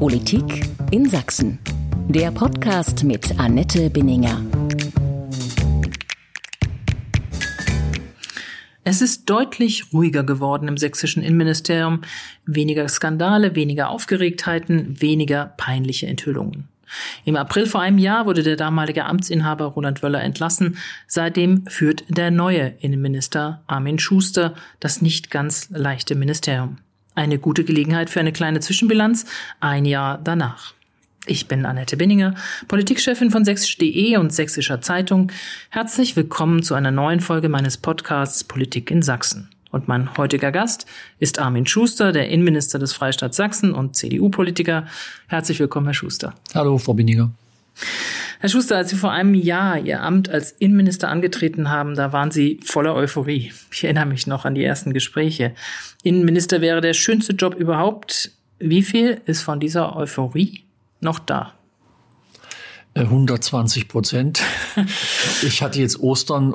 Politik in Sachsen. Der Podcast mit Annette Binninger. Es ist deutlich ruhiger geworden im sächsischen Innenministerium. Weniger Skandale, weniger Aufgeregtheiten, weniger peinliche Enthüllungen. Im April vor einem Jahr wurde der damalige Amtsinhaber Roland Wöller entlassen. Seitdem führt der neue Innenminister Armin Schuster das nicht ganz leichte Ministerium. Eine gute Gelegenheit für eine kleine Zwischenbilanz ein Jahr danach. Ich bin Annette Binninger, Politikchefin von sächsisch.de und Sächsischer Zeitung. Herzlich willkommen zu einer neuen Folge meines Podcasts Politik in Sachsen. Und mein heutiger Gast ist Armin Schuster, der Innenminister des Freistaats Sachsen und CDU-Politiker. Herzlich willkommen, Herr Schuster. Hallo, Frau Binninger. Herr Schuster, als Sie vor einem Jahr Ihr Amt als Innenminister angetreten haben, da waren Sie voller Euphorie. Ich erinnere mich noch an die ersten Gespräche. Innenminister wäre der schönste Job überhaupt. Wie viel ist von dieser Euphorie noch da? 120 äh, Prozent. Ich hatte jetzt Ostern.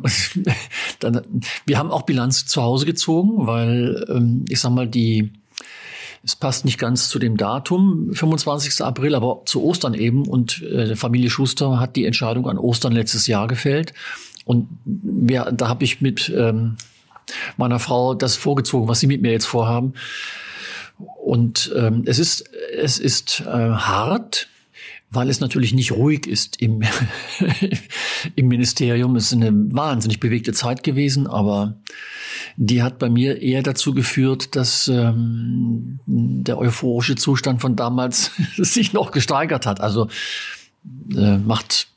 Dann, wir haben auch Bilanz zu Hause gezogen, weil ähm, ich sag mal die es passt nicht ganz zu dem Datum, 25. April, aber zu Ostern eben. Und äh, Familie Schuster hat die Entscheidung an Ostern letztes Jahr gefällt. Und wir, da habe ich mit ähm, meiner Frau das vorgezogen, was sie mit mir jetzt vorhaben. Und ähm, es ist, es ist äh, hart, weil es natürlich nicht ruhig ist im, im Ministerium. Es ist eine wahnsinnig bewegte Zeit gewesen, aber die hat bei mir eher dazu geführt, dass ähm, der euphorische Zustand von damals sich noch gesteigert hat. Also äh, macht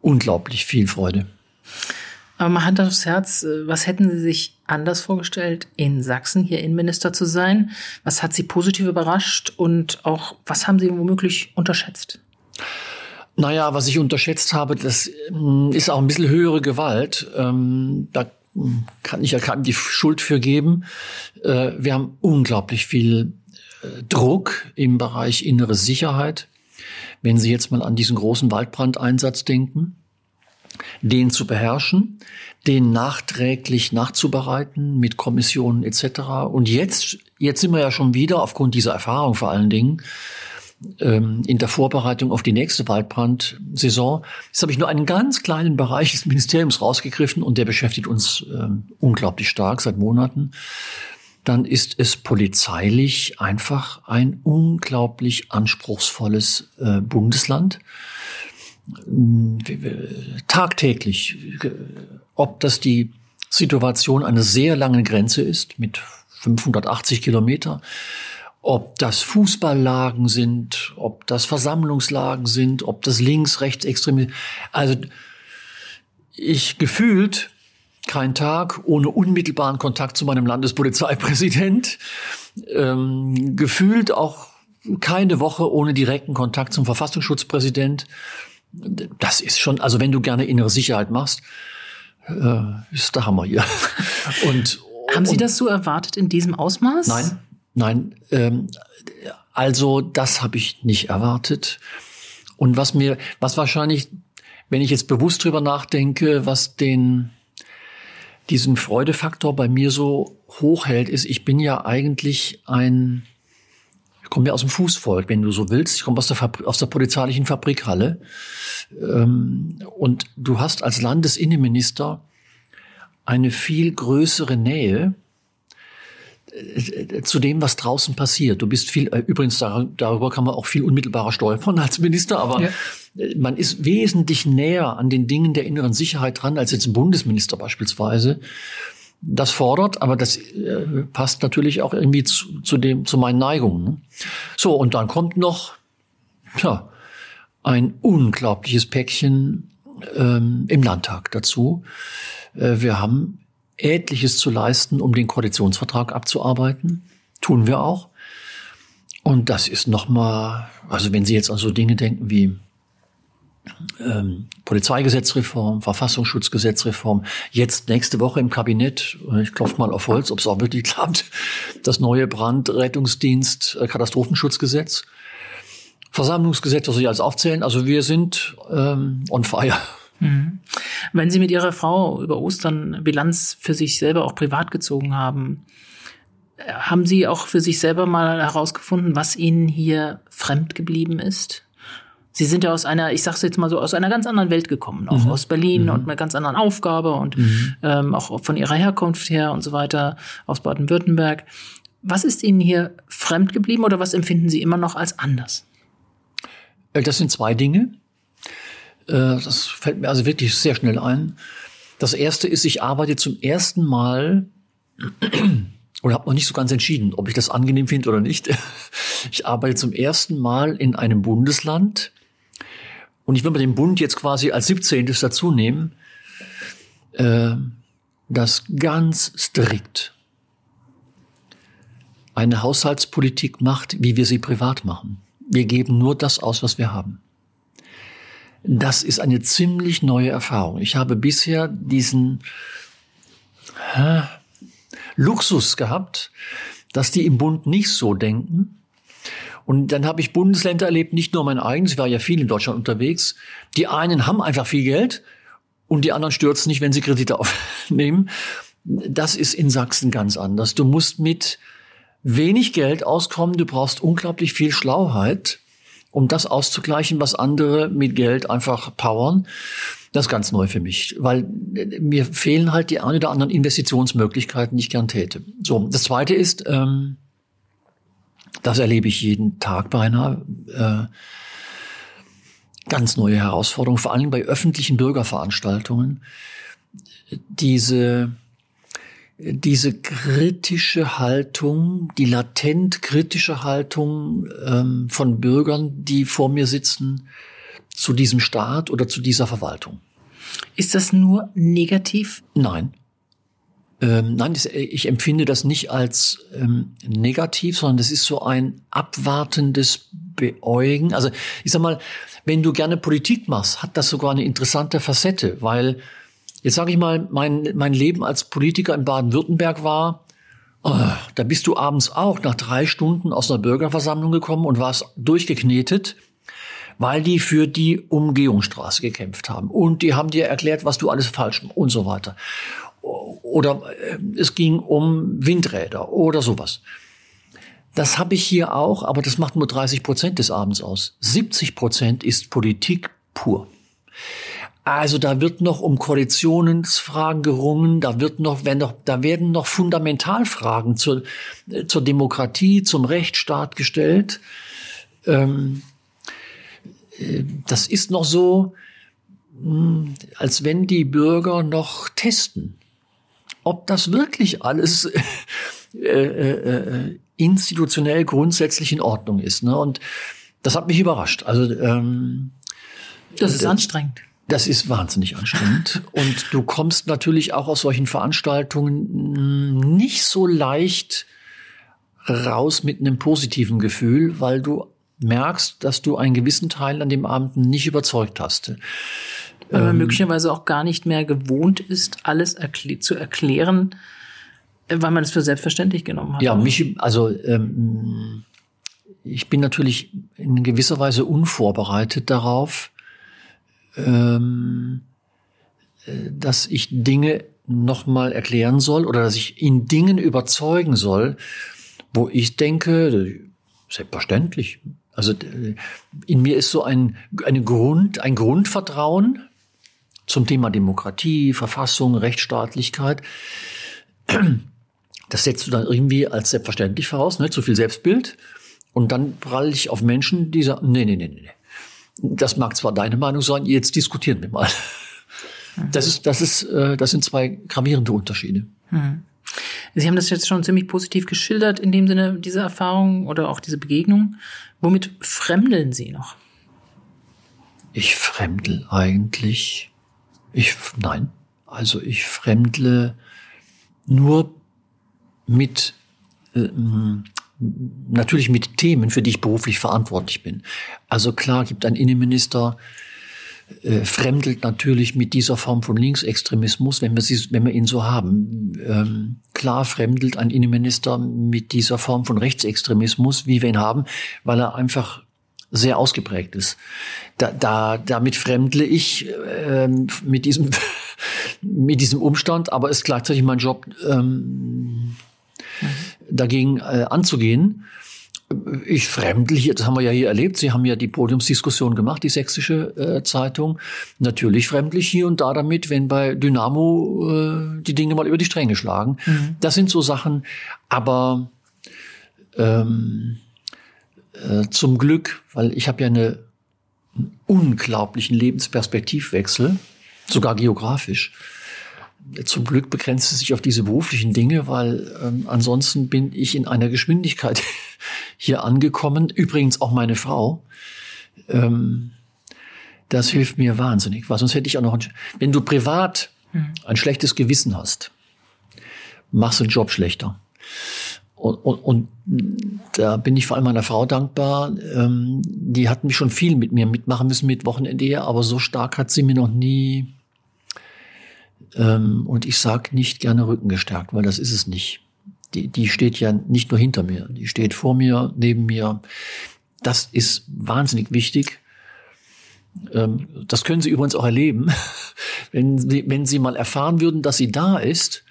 unglaublich viel Freude. Aber mal Hand aufs Herz, äh, was hätten Sie sich anders vorgestellt, in Sachsen hier Innenminister zu sein? Was hat Sie positiv überrascht und auch was haben Sie womöglich unterschätzt? Naja, was ich unterschätzt habe, das ähm, ist auch ein bisschen höhere Gewalt. Ähm, da kann ich ja keinem die Schuld für geben. Äh, wir haben unglaublich viel äh, Druck im Bereich innere Sicherheit. Wenn Sie jetzt mal an diesen großen Waldbrandeinsatz denken, den zu beherrschen, den nachträglich nachzubereiten mit Kommissionen etc. Und jetzt, jetzt sind wir ja schon wieder aufgrund dieser Erfahrung vor allen Dingen ähm, in der Vorbereitung auf die nächste Waldbrandsaison. Jetzt habe ich nur einen ganz kleinen Bereich des Ministeriums rausgegriffen und der beschäftigt uns ähm, unglaublich stark seit Monaten. Dann ist es polizeilich einfach ein unglaublich anspruchsvolles äh, Bundesland tagtäglich, ob das die Situation einer sehr langen Grenze ist mit 580 Kilometer, ob das Fußballlagen sind, ob das Versammlungslagen sind, ob das links, rechts, extrem. Also ich gefühlt kein Tag ohne unmittelbaren Kontakt zu meinem Landespolizeipräsident, ähm, gefühlt auch keine Woche ohne direkten Kontakt zum Verfassungsschutzpräsident das ist schon, also wenn du gerne innere Sicherheit machst, äh, ist der Hammer hier. Und, Haben Sie das so erwartet in diesem Ausmaß? Nein, nein. Ähm, also das habe ich nicht erwartet. Und was mir, was wahrscheinlich, wenn ich jetzt bewusst drüber nachdenke, was den diesen Freudefaktor bei mir so hoch hält, ist, ich bin ja eigentlich ein ich komme ja aus dem Fußvolk, wenn du so willst. Ich komme aus der, Fabri aus der polizeilichen Fabrikhalle. Ähm, und du hast als Landesinnenminister eine viel größere Nähe äh, zu dem, was draußen passiert. Du bist viel, äh, übrigens darüber kann man auch viel unmittelbarer steuern als Minister, aber ja. Äh, man ist wesentlich näher an den Dingen der inneren Sicherheit dran als jetzt ein Bundesminister beispielsweise das fordert, aber das äh, passt natürlich auch irgendwie zu, zu, dem, zu meinen Neigungen. Ne? So, und dann kommt noch tja, ein unglaubliches Päckchen ähm, im Landtag dazu. Äh, wir haben etliches zu leisten, um den Koalitionsvertrag abzuarbeiten. Tun wir auch. Und das ist nochmal, also wenn Sie jetzt an so Dinge denken wie ähm, Polizeigesetzreform, Verfassungsschutzgesetzreform, jetzt nächste Woche im Kabinett, ich klopfe mal auf Holz, ob es auch wirklich klappt, das neue Brandrettungsdienst, äh, Katastrophenschutzgesetz, Versammlungsgesetz, was ich alles aufzählen. Also wir sind ähm, on fire. Mhm. Wenn Sie mit Ihrer Frau über Ostern Bilanz für sich selber auch privat gezogen haben, Haben Sie auch für sich selber mal herausgefunden, was Ihnen hier fremd geblieben ist? Sie sind ja aus einer, ich sag's jetzt mal so, aus einer ganz anderen Welt gekommen, auch mhm. aus Berlin mhm. und einer ganz anderen Aufgabe und mhm. ähm, auch von Ihrer Herkunft her und so weiter, aus Baden-Württemberg. Was ist Ihnen hier fremd geblieben oder was empfinden Sie immer noch als anders? Äh, das sind zwei Dinge. Äh, das fällt mir also wirklich sehr schnell ein. Das erste ist, ich arbeite zum ersten Mal oder habe noch nicht so ganz entschieden, ob ich das angenehm finde oder nicht. Ich arbeite zum ersten Mal in einem Bundesland und ich will mal den Bund jetzt quasi als 17. dazu nehmen, äh, das ganz strikt eine Haushaltspolitik macht, wie wir sie privat machen. Wir geben nur das aus, was wir haben. Das ist eine ziemlich neue Erfahrung. Ich habe bisher diesen äh, Luxus gehabt, dass die im Bund nicht so denken. Und dann habe ich Bundesländer erlebt, nicht nur mein eigenes, ich war ja viel in Deutschland unterwegs. Die einen haben einfach viel Geld und die anderen stürzen nicht, wenn sie Kredite aufnehmen. Das ist in Sachsen ganz anders. Du musst mit wenig Geld auskommen, du brauchst unglaublich viel Schlauheit um das auszugleichen, was andere mit Geld einfach powern. Das ist ganz neu für mich, weil mir fehlen halt die ein oder anderen Investitionsmöglichkeiten, die ich gern täte. So, das Zweite ist, ähm, das erlebe ich jeden Tag beinahe, äh, ganz neue Herausforderungen, vor allem bei öffentlichen Bürgerveranstaltungen. Diese diese kritische Haltung, die latent kritische Haltung ähm, von Bürgern, die vor mir sitzen, zu diesem Staat oder zu dieser Verwaltung. Ist das nur negativ? Nein. Ähm, nein, ich empfinde das nicht als ähm, negativ, sondern das ist so ein abwartendes Beäugen. Also ich sag mal, wenn du gerne Politik machst, hat das sogar eine interessante Facette, weil Jetzt sage ich mal, mein, mein Leben als Politiker in Baden-Württemberg war, oh, da bist du abends auch nach drei Stunden aus einer Bürgerversammlung gekommen und warst durchgeknetet, weil die für die Umgehungsstraße gekämpft haben. Und die haben dir erklärt, was du alles falsch und so weiter. Oder äh, es ging um Windräder oder sowas. Das habe ich hier auch, aber das macht nur 30 Prozent des Abends aus. 70 Prozent ist Politik pur. Also da wird noch um Koalitionsfragen gerungen, da wird noch, wenn noch, da werden noch Fundamentalfragen zur, äh, zur Demokratie, zum Rechtsstaat gestellt. Ähm, äh, das ist noch so, hm, als wenn die Bürger noch testen, ob das wirklich alles äh, äh, äh, institutionell grundsätzlich in Ordnung ist. Ne? Und das hat mich überrascht. Also ähm, das ist äh, anstrengend. Das ist wahnsinnig anstrengend. Und du kommst natürlich auch aus solchen Veranstaltungen nicht so leicht raus mit einem positiven Gefühl, weil du merkst, dass du einen gewissen Teil an dem Abend nicht überzeugt hast. Weil man ähm, möglicherweise auch gar nicht mehr gewohnt ist, alles erkl zu erklären, weil man es für selbstverständlich genommen hat. Ja, mich, also ähm, ich bin natürlich in gewisser Weise unvorbereitet darauf, ähm, äh, dass ich Dinge nochmal erklären soll oder dass ich in Dingen überzeugen soll, wo ich denke, selbstverständlich. Also äh, in mir ist so ein, eine Grund, ein Grundvertrauen zum Thema Demokratie, Verfassung, Rechtsstaatlichkeit. Das setzt du dann irgendwie als selbstverständlich voraus, ne? zu viel Selbstbild. Und dann prall ich auf Menschen, die sagen, nee, nee, nee, nee. Das mag zwar deine Meinung sein, jetzt diskutieren wir mal. Das ist, das ist, äh, das sind zwei gravierende Unterschiede. Hm. Sie haben das jetzt schon ziemlich positiv geschildert, in dem Sinne, diese Erfahrung oder auch diese Begegnung. Womit fremdeln Sie noch? Ich fremdel eigentlich. Ich, nein. Also ich fremdle nur mit, äh, natürlich mit Themen, für die ich beruflich verantwortlich bin. Also klar gibt ein Innenminister, äh, fremdelt natürlich mit dieser Form von Linksextremismus, wenn wir, sie, wenn wir ihn so haben. Ähm, klar fremdelt ein Innenminister mit dieser Form von Rechtsextremismus, wie wir ihn haben, weil er einfach sehr ausgeprägt ist. Da, da, damit fremdle ich ähm, mit diesem mit diesem Umstand, aber ist gleichzeitig mein Job, ähm, dagegen äh, anzugehen. Ich fremdlich, das haben wir ja hier erlebt. Sie haben ja die Podiumsdiskussion gemacht, die sächsische äh, Zeitung. Natürlich fremdlich hier und da damit, wenn bei Dynamo äh, die Dinge mal über die Stränge schlagen. Mhm. Das sind so Sachen. Aber ähm, äh, zum Glück, weil ich habe ja eine einen unglaublichen Lebensperspektivwechsel, sogar geografisch. Zum Glück begrenzt es sich auf diese beruflichen Dinge, weil ähm, ansonsten bin ich in einer Geschwindigkeit hier angekommen. Übrigens auch meine Frau. Ähm, das hilft mir wahnsinnig, weil sonst hätte ich auch noch, ein, wenn du privat hm. ein schlechtes Gewissen hast, machst du den Job schlechter. Und, und, und da bin ich vor allem meiner Frau dankbar. Ähm, die hat mich schon viel mit mir mitmachen müssen mit Wochenende, aber so stark hat sie mir noch nie ähm, und ich sag nicht gerne Rücken gestärkt, weil das ist es nicht. Die, die steht ja nicht nur hinter mir, die steht vor mir, neben mir. Das ist wahnsinnig wichtig. Ähm, das können Sie übrigens auch erleben. Wenn Sie, wenn Sie mal erfahren würden, dass sie da ist,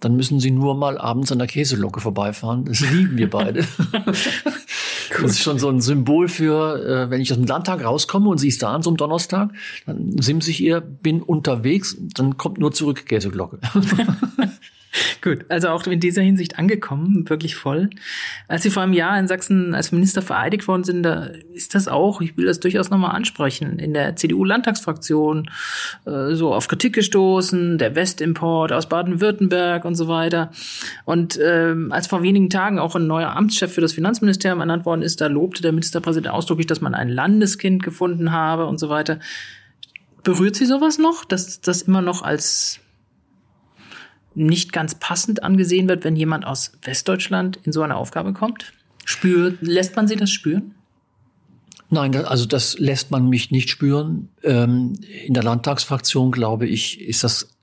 dann müssen Sie nur mal abends an der Käselocke vorbeifahren. Das lieben wir beide. das ist schon so ein Symbol für, äh, wenn ich aus dem Landtag rauskomme und sie ist da an so einem Donnerstag, dann simse ich ihr, bin unterwegs, dann kommt nur zurück Käseglocke. Gut, also auch in dieser Hinsicht angekommen, wirklich voll. Als Sie vor einem Jahr in Sachsen als Minister vereidigt worden sind, da ist das auch, ich will das durchaus nochmal ansprechen, in der CDU-Landtagsfraktion äh, so auf Kritik gestoßen, der Westimport aus Baden-Württemberg und so weiter. Und ähm, als vor wenigen Tagen auch ein neuer Amtschef für das Finanzministerium ernannt worden ist, da lobte der Ministerpräsident ausdrücklich, dass man ein Landeskind gefunden habe und so weiter. Berührt Sie sowas noch, dass das immer noch als nicht ganz passend angesehen wird, wenn jemand aus Westdeutschland in so eine Aufgabe kommt? Spürt, lässt man sie das spüren? Nein, also das lässt man mich nicht spüren. Ähm, in der Landtagsfraktion, glaube ich, ist das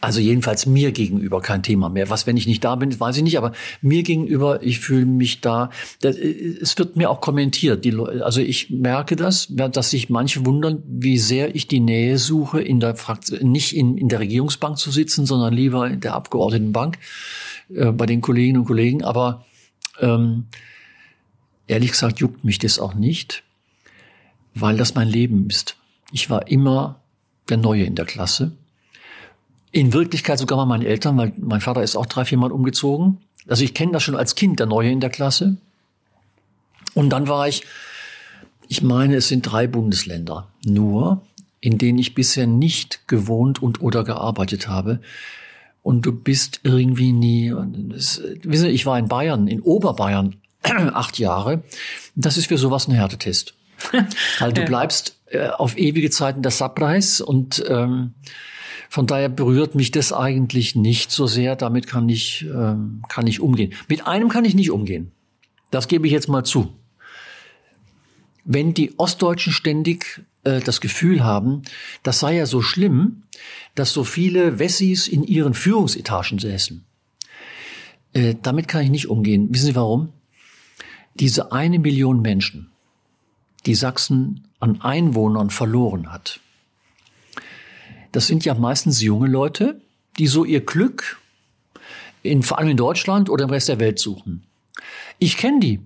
also jedenfalls mir gegenüber kein Thema mehr. Was, wenn ich nicht da bin, weiß ich nicht, aber mir gegenüber, ich fühle mich da, das, es wird mir auch kommentiert. Die, also ich merke das, dass sich manche wundern, wie sehr ich die Nähe suche, in der Fraktion, nicht in, in der Regierungsbank zu sitzen, sondern lieber in der Abgeordnetenbank äh, bei den Kolleginnen und Kollegen. Aber ähm, ehrlich gesagt juckt mich das auch nicht, weil das mein Leben ist. Ich war immer der Neue in der Klasse. In Wirklichkeit sogar mal meine Eltern, weil mein Vater ist auch drei, vier Mal umgezogen. Also ich kenne das schon als Kind, der Neue in der Klasse. Und dann war ich, ich meine, es sind drei Bundesländer nur, in denen ich bisher nicht gewohnt und oder gearbeitet habe. Und du bist irgendwie nie, das, wissen Sie, ich war in Bayern, in Oberbayern, acht Jahre. Das ist für sowas ein Härtetest. Weil du bleibst äh, auf ewige Zeiten der Subpreis und ähm, von daher berührt mich das eigentlich nicht so sehr. Damit kann ich, ähm, kann ich umgehen. Mit einem kann ich nicht umgehen. Das gebe ich jetzt mal zu. Wenn die Ostdeutschen ständig äh, das Gefühl haben, das sei ja so schlimm, dass so viele Wessis in ihren Führungsetagen säßen. Äh, damit kann ich nicht umgehen. Wissen Sie warum? Diese eine Million Menschen, die Sachsen an Einwohnern verloren hat, das sind ja meistens junge Leute, die so ihr Glück in, vor allem in Deutschland oder im Rest der Welt suchen. Ich kenne die.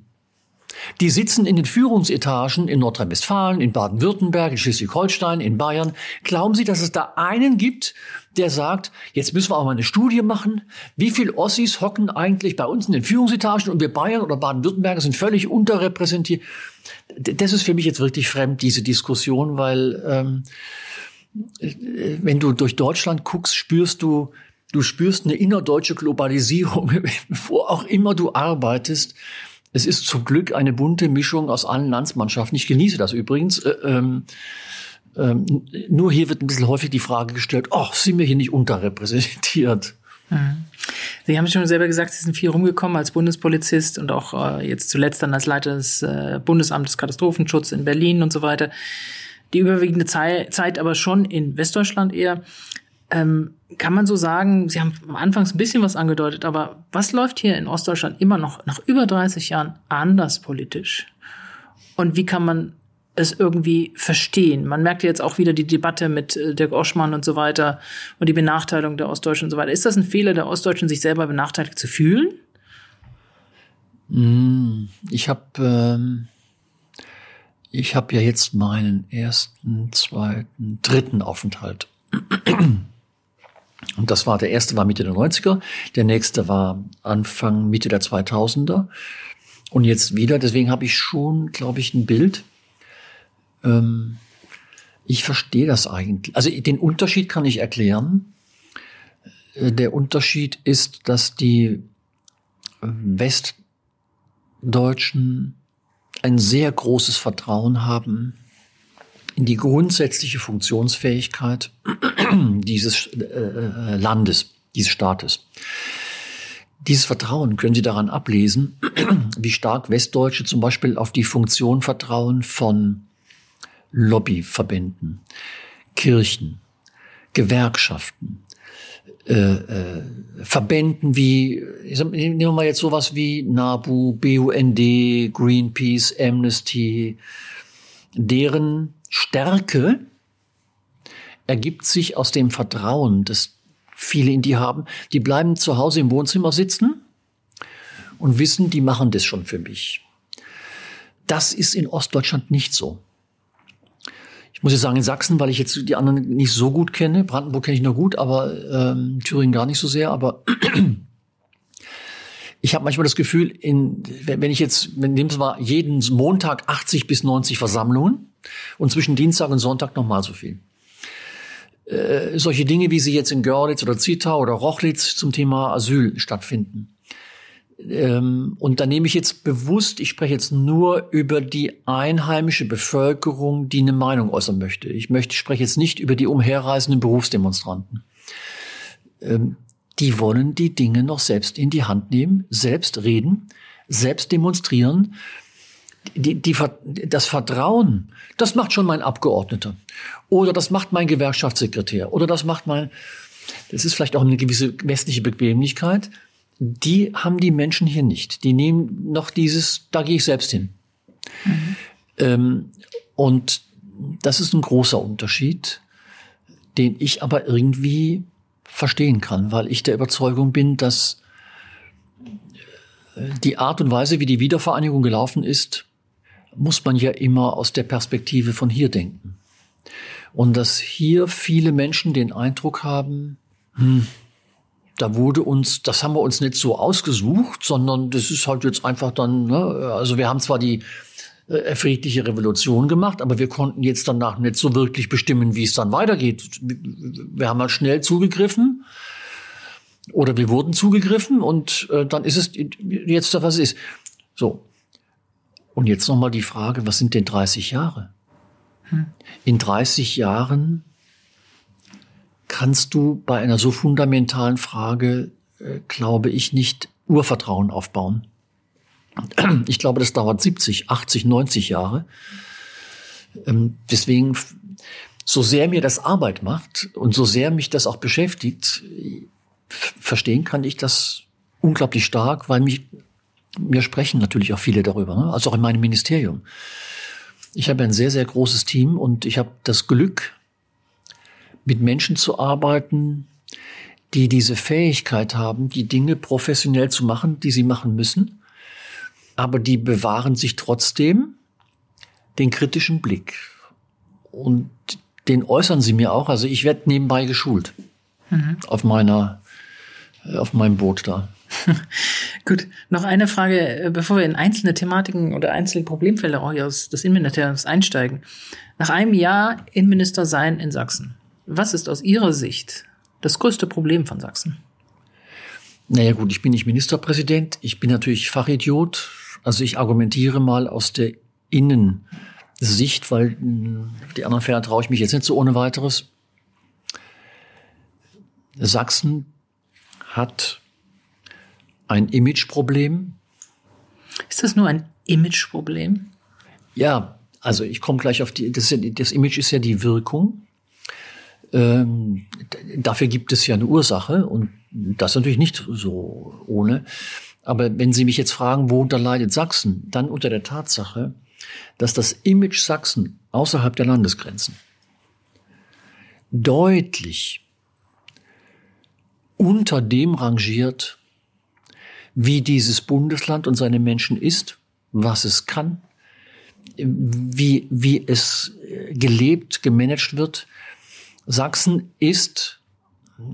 Die sitzen in den Führungsetagen in Nordrhein-Westfalen, in Baden-Württemberg, in Schleswig-Holstein, in Bayern. Glauben Sie, dass es da einen gibt, der sagt, jetzt müssen wir auch mal eine Studie machen, wie viel Ossis hocken eigentlich bei uns in den Führungsetagen und wir Bayern oder Baden-Württemberg sind völlig unterrepräsentiert. Das ist für mich jetzt wirklich fremd, diese Diskussion, weil ähm, wenn du durch Deutschland guckst, spürst du, du spürst eine innerdeutsche Globalisierung, wo auch immer du arbeitest. Es ist zum Glück eine bunte Mischung aus allen Landsmannschaften. Ich genieße das übrigens. Äh, ähm, ähm, nur hier wird ein bisschen häufig die Frage gestellt, ach, sind wir hier nicht unterrepräsentiert? Mhm. Sie haben schon selber gesagt, Sie sind viel rumgekommen als Bundespolizist und auch äh, jetzt zuletzt dann als Leiter des äh, Bundesamtes Katastrophenschutz in Berlin und so weiter die überwiegende Zeit aber schon in Westdeutschland eher. Ähm, kann man so sagen, Sie haben am Anfang ein bisschen was angedeutet, aber was läuft hier in Ostdeutschland immer noch nach über 30 Jahren anders politisch? Und wie kann man es irgendwie verstehen? Man merkt jetzt auch wieder die Debatte mit äh, Dirk Oschmann und so weiter und die Benachteiligung der Ostdeutschen und so weiter. Ist das ein Fehler der Ostdeutschen, sich selber benachteiligt zu fühlen? Hm, ich habe ähm, ich habe ja jetzt meinen ersten, zweiten, dritten Aufenthalt. Und das war, der erste war Mitte der 90er, der nächste war Anfang, Mitte der 2000er. Und jetzt wieder, deswegen habe ich schon, glaube ich, ein Bild. Ähm, ich verstehe das eigentlich. Also den Unterschied kann ich erklären. Äh, der Unterschied ist, dass die Westdeutschen ein sehr großes Vertrauen haben in die grundsätzliche Funktionsfähigkeit dieses äh, Landes, dieses Staates. Dieses Vertrauen können Sie daran ablesen, wie stark Westdeutsche zum Beispiel auf die Funktion vertrauen von Lobbyverbänden, Kirchen, Gewerkschaften, äh, äh, Verbänden wie, nehmen wir mal jetzt sowas wie NABU, BUND, Greenpeace, Amnesty, deren Stärke ergibt sich aus dem Vertrauen, das viele in die haben. Die bleiben zu Hause im Wohnzimmer sitzen und wissen, die machen das schon für mich. Das ist in Ostdeutschland nicht so. Ich muss jetzt sagen, in Sachsen, weil ich jetzt die anderen nicht so gut kenne, Brandenburg kenne ich nur gut, aber ähm, Thüringen gar nicht so sehr, aber ich habe manchmal das Gefühl, in, wenn ich jetzt, wenn nehmen Sie mal jeden Montag 80 bis 90 Versammlungen und zwischen Dienstag und Sonntag nochmal so viel. Äh, solche Dinge, wie sie jetzt in Görlitz oder Zittau oder Rochlitz zum Thema Asyl stattfinden. Ähm, und da nehme ich jetzt bewusst, ich spreche jetzt nur über die einheimische Bevölkerung, die eine Meinung äußern möchte. Ich möchte, spreche jetzt nicht über die umherreisenden Berufsdemonstranten. Ähm, die wollen die Dinge noch selbst in die Hand nehmen, selbst reden, selbst demonstrieren. Die, die, das Vertrauen, das macht schon mein Abgeordneter. Oder das macht mein Gewerkschaftssekretär. Oder das macht mein, das ist vielleicht auch eine gewisse westliche Bequemlichkeit die haben die Menschen hier nicht. Die nehmen noch dieses, da gehe ich selbst hin. Mhm. Ähm, und das ist ein großer Unterschied, den ich aber irgendwie verstehen kann, weil ich der Überzeugung bin, dass äh, die Art und Weise, wie die Wiedervereinigung gelaufen ist, muss man ja immer aus der Perspektive von hier denken. Und dass hier viele Menschen den Eindruck haben, hm, da wurde uns, das haben wir uns nicht so ausgesucht, sondern das ist halt jetzt einfach dann, ne, also wir haben zwar die äh, friedliche Revolution gemacht, aber wir konnten jetzt danach nicht so wirklich bestimmen, wie es dann weitergeht. Wir haben halt schnell zugegriffen oder wir wurden zugegriffen und äh, dann ist es jetzt, was es ist. So. Und jetzt nochmal die Frage, was sind denn 30 Jahre? Hm. In 30 Jahren kannst du bei einer so fundamentalen Frage, äh, glaube ich, nicht Urvertrauen aufbauen. Ich glaube, das dauert 70, 80, 90 Jahre. Ähm, deswegen, so sehr mir das Arbeit macht und so sehr mich das auch beschäftigt, verstehen kann ich das unglaublich stark, weil mich, mir sprechen natürlich auch viele darüber, ne? also auch in meinem Ministerium. Ich habe ein sehr, sehr großes Team und ich habe das Glück, mit Menschen zu arbeiten, die diese Fähigkeit haben, die Dinge professionell zu machen, die sie machen müssen, aber die bewahren sich trotzdem den kritischen Blick. Und den äußern sie mir auch. Also ich werde nebenbei geschult mhm. auf meiner, auf meinem Boot da. Gut, noch eine Frage, äh, bevor wir in einzelne Thematiken oder einzelne Problemfelder auch aus des Innenministeriums einsteigen. Nach einem Jahr Innenminister sein in Sachsen, was ist aus Ihrer Sicht das größte Problem von Sachsen? Naja gut, ich bin nicht Ministerpräsident, ich bin natürlich Fachidiot. Also ich argumentiere mal aus der Innensicht, weil hm, die anderen Fälle traue ich mich jetzt nicht so ohne weiteres. Sachsen hat ein Imageproblem. Ist das nur ein Imageproblem? Ja, also ich komme gleich auf die, das, das Image ist ja die Wirkung. Ähm, dafür gibt es ja eine Ursache und das natürlich nicht so ohne. Aber wenn Sie mich jetzt fragen, worunter leidet Sachsen, dann unter der Tatsache, dass das Image Sachsen außerhalb der Landesgrenzen deutlich unter dem rangiert, wie dieses Bundesland und seine Menschen ist, was es kann, wie, wie es gelebt, gemanagt wird. Sachsen ist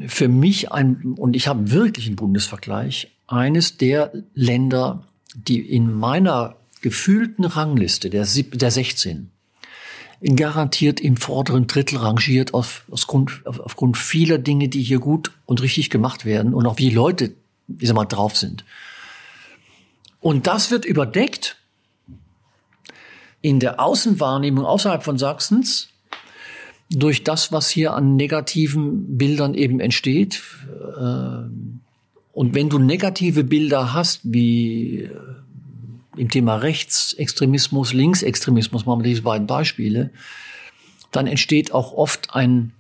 für mich ein, und ich habe wirklich einen Bundesvergleich, eines der Länder, die in meiner gefühlten Rangliste der, der 16 garantiert im vorderen Drittel rangiert auf, aufgrund, aufgrund vieler Dinge, die hier gut und richtig gemacht werden und auch wie Leute, wie sie mal, drauf sind. Und das wird überdeckt in der Außenwahrnehmung außerhalb von Sachsens durch das, was hier an negativen Bildern eben entsteht. Äh, und wenn du negative Bilder hast, wie äh, im Thema Rechtsextremismus, Linksextremismus, machen wir diese beiden Beispiele, dann entsteht auch oft ein,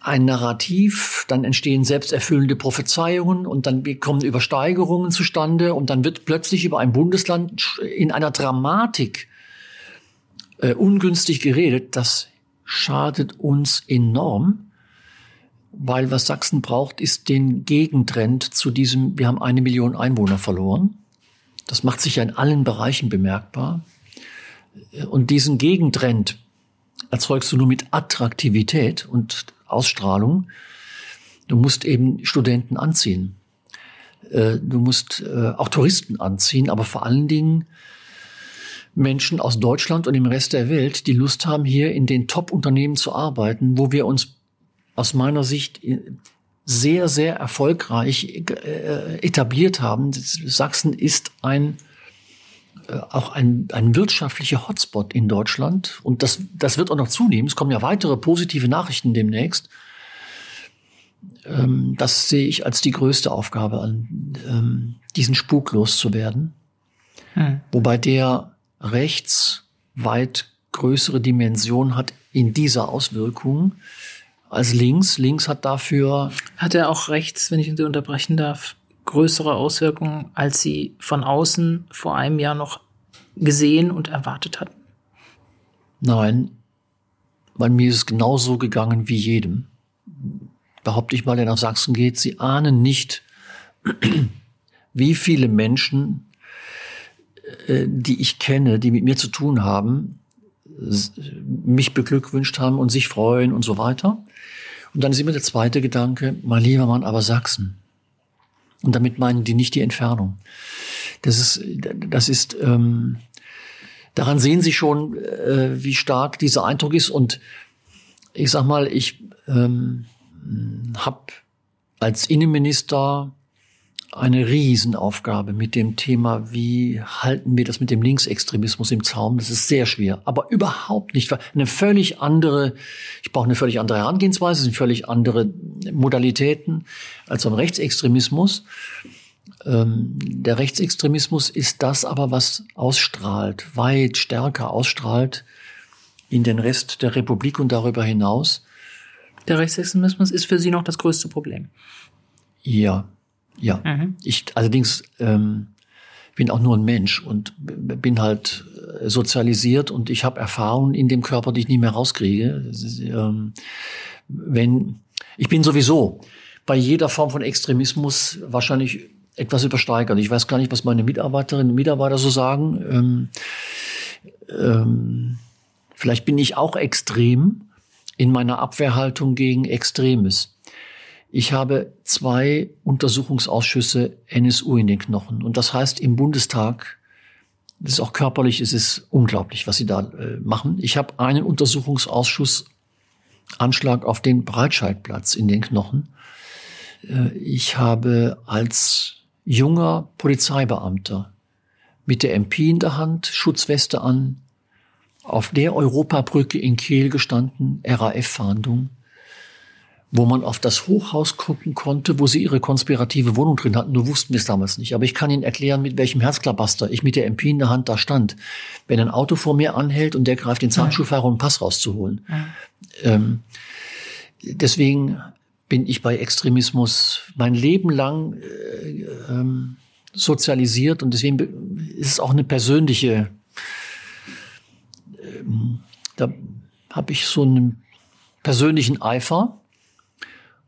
ein Narrativ, dann entstehen selbsterfüllende Prophezeiungen und dann kommen Übersteigerungen zustande und dann wird plötzlich über ein Bundesland in einer Dramatik äh, ungünstig geredet. Das schadet uns enorm, weil was Sachsen braucht, ist den Gegentrend zu diesem, wir haben eine Million Einwohner verloren. Das macht sich ja in allen Bereichen bemerkbar. Und diesen Gegentrend erzeugst du nur mit Attraktivität und Ausstrahlung. Du musst eben Studenten anziehen. Äh, du musst äh, auch Touristen anziehen, aber vor allen Dingen Menschen aus Deutschland und dem Rest der Welt, die Lust haben, hier in den Top-Unternehmen zu arbeiten, wo wir uns aus meiner Sicht sehr, sehr erfolgreich äh, etabliert haben. Sachsen ist ein äh, auch ein, ein wirtschaftlicher Hotspot in Deutschland. Und das, das wird auch noch zunehmen. Es kommen ja weitere positive Nachrichten demnächst. Ähm, das sehe ich als die größte Aufgabe an, ähm, diesen Spuk loszuwerden. Hm. Wobei der rechts weit größere Dimension hat in dieser Auswirkung als links. Links hat dafür. Hat er auch rechts, wenn ich ihn unterbrechen darf, größere Auswirkungen, als sie von außen vor einem Jahr noch gesehen und erwartet hatten? Nein, weil mir ist es genauso gegangen wie jedem. Behaupte ich mal, der nach Sachsen geht, sie ahnen nicht, wie viele Menschen, die ich kenne, die mit mir zu tun haben, mich beglückwünscht haben und sich freuen und so weiter. Und dann ist immer der zweite Gedanke, mein lieber Mann, aber Sachsen. Und damit meinen die nicht die Entfernung. Das ist, das ist, ähm, daran sehen Sie schon, äh, wie stark dieser Eindruck ist. Und ich sag mal, ich ähm, habe als Innenminister eine Riesenaufgabe mit dem Thema, wie halten wir das mit dem Linksextremismus im Zaum. Das ist sehr schwer, aber überhaupt nicht. Eine völlig andere, ich brauche eine völlig andere Herangehensweise, sind völlig andere Modalitäten als beim Rechtsextremismus. Ähm, der Rechtsextremismus ist das aber, was ausstrahlt, weit stärker ausstrahlt in den Rest der Republik und darüber hinaus. Der Rechtsextremismus ist für Sie noch das größte Problem. Ja, ja, mhm. ich allerdings ähm, bin auch nur ein Mensch und bin halt äh, sozialisiert und ich habe Erfahrungen in dem Körper, die ich nie mehr rauskriege. Ist, ähm, wenn ich bin sowieso bei jeder Form von Extremismus wahrscheinlich etwas übersteigert. Ich weiß gar nicht, was meine Mitarbeiterinnen und Mitarbeiter so sagen. Ähm, ähm, vielleicht bin ich auch extrem in meiner Abwehrhaltung gegen Extremes. Ich habe zwei Untersuchungsausschüsse NSU in den Knochen. Und das heißt, im Bundestag, das ist auch körperlich, es ist unglaublich, was sie da äh, machen. Ich habe einen Untersuchungsausschuss Anschlag auf den Breitscheidplatz in den Knochen. Äh, ich habe als junger Polizeibeamter mit der MP in der Hand, Schutzweste an, auf der Europabrücke in Kiel gestanden, RAF-Fahndung wo man auf das Hochhaus gucken konnte, wo sie ihre konspirative Wohnung drin hatten. Nur wussten wir es damals nicht. Aber ich kann Ihnen erklären, mit welchem Herzklabaster ich mit der MP in der Hand da stand. Wenn ein Auto vor mir anhält und der greift den Zahnschuhfahrer, um einen Pass rauszuholen. Ja. Ähm, deswegen bin ich bei Extremismus mein Leben lang äh, ähm, sozialisiert und deswegen ist es auch eine persönliche, ähm, da habe ich so einen persönlichen Eifer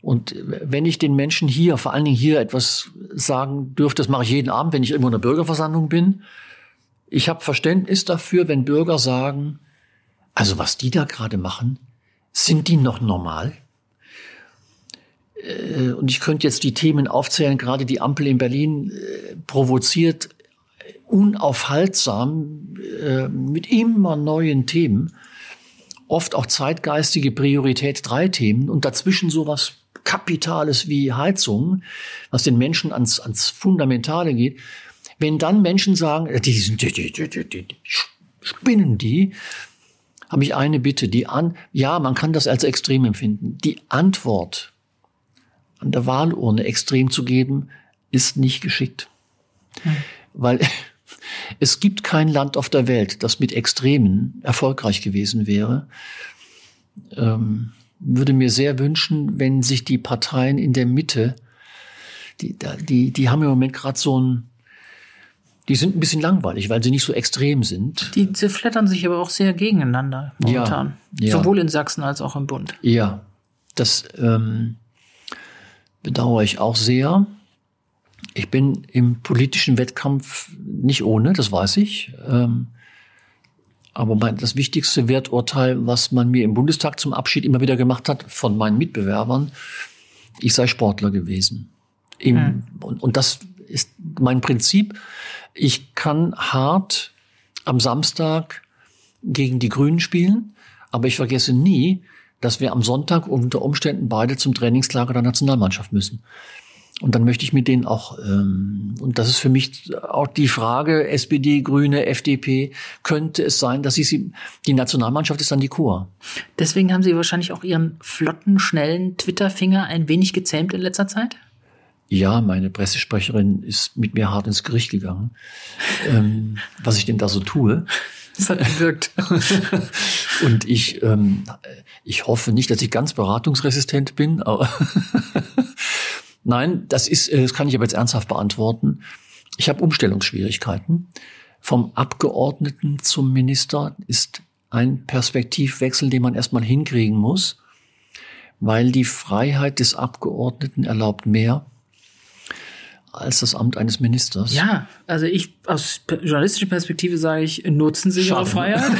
Und wenn ich den Menschen hier, vor allen Dingen hier etwas sagen dürfte, das mache ich jeden Abend, wenn ich irgendwo in einer Bürgerversammlung bin. Ich habe Verständnis dafür, wenn Bürger sagen, also was die da gerade machen, sind die noch normal? Äh, und ich könnte jetzt die Themen aufzählen, gerade die Ampel in Berlin äh, provoziert unaufhaltsam äh, mit immer neuen Themen, oft auch zeitgeistige Priorität drei Themen und dazwischen sowas Kapitales wie Heizung, was den Menschen ans, ans Fundamentale geht, wenn dann Menschen sagen, äh, die sind, die, die, die, die, die, spinnen die, habe ich eine Bitte, die an, ja, man kann das als extrem empfinden. Die Antwort an der Wahlurne extrem zu geben, ist nicht geschickt. Hm. Weil es gibt kein Land auf der Welt, das mit Extremen erfolgreich gewesen wäre. Ähm, würde mir sehr wünschen, wenn sich die Parteien in der Mitte, die, die, die haben im Moment gerade so ein, die sind ein bisschen langweilig, weil sie nicht so extrem sind. Die zerflettern sich aber auch sehr gegeneinander momentan. Ja, ja. Sowohl in Sachsen als auch im Bund. Ja, das ähm, bedauere ich auch sehr. Ich bin im politischen Wettkampf nicht ohne, das weiß ich. Ähm, aber mein, das wichtigste Werturteil, was man mir im Bundestag zum Abschied immer wieder gemacht hat von meinen Mitbewerbern, ich sei Sportler gewesen. Im, hm. und, und das ist mein Prinzip. Ich kann hart am Samstag gegen die Grünen spielen, aber ich vergesse nie, dass wir am Sonntag unter Umständen beide zum Trainingslager der Nationalmannschaft müssen. Und dann möchte ich mit denen auch, ähm, und das ist für mich auch die Frage, SPD, Grüne, FDP, könnte es sein, dass sie, sie die Nationalmannschaft ist dann die Kur. Deswegen haben Sie wahrscheinlich auch Ihren flotten, schnellen Twitter-Finger ein wenig gezähmt in letzter Zeit? Ja, meine Pressesprecherin ist mit mir hart ins Gericht gegangen, ähm, was ich denn da so tue. Das hat gewirkt. Und ich, ähm, ich hoffe nicht, dass ich ganz beratungsresistent bin, aber Nein, das ist, äh, das kann ich aber jetzt ernsthaft beantworten. Ich habe Umstellungsschwierigkeiten. Vom Abgeordneten zum Minister ist ein Perspektivwechsel, den man erstmal hinkriegen muss, weil die Freiheit des Abgeordneten erlaubt mehr als das Amt eines Ministers. Ja, also ich aus journalistischer Perspektive sage ich, nutzen Sie Ihre Freiheit.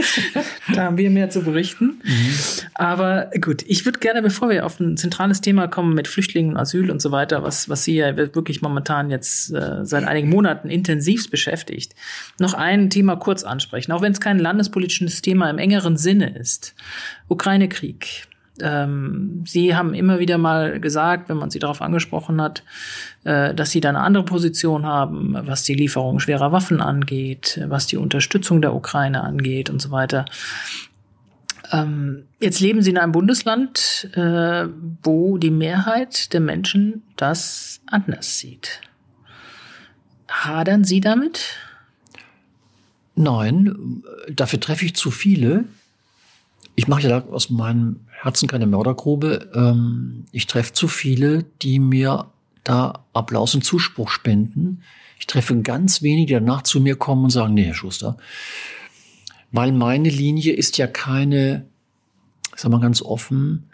da haben wir mehr zu berichten. Mhm. Aber gut, ich würde gerne, bevor wir auf ein zentrales Thema kommen mit Flüchtlingen, Asyl und so weiter, was, was Sie ja wirklich momentan jetzt äh, seit einigen Monaten intensivst beschäftigt, noch ein Thema kurz ansprechen, auch wenn es kein landespolitisches Thema im engeren Sinne ist. Ukraine-Krieg ähm, sie haben immer wieder mal gesagt, wenn man sie darauf angesprochen hat, äh, dass sie da eine andere Position haben, was die Lieferung schwerer Waffen angeht, was die Unterstützung der Ukraine angeht und so weiter. Ähm, jetzt leben sie in einem Bundesland, äh, wo die Mehrheit der Menschen das anders sieht. Hadern Sie damit? Nein, dafür treffe ich zu viele. Ich mache ja aus meinem Herzen keine Mördergrube. Ähm, ich treffe zu viele, die mir da Applaus und Zuspruch spenden. Ich treffe ganz wenige, die danach zu mir kommen und sagen, nee, Herr Schuster, weil meine Linie ist ja keine, sag mal ganz offen,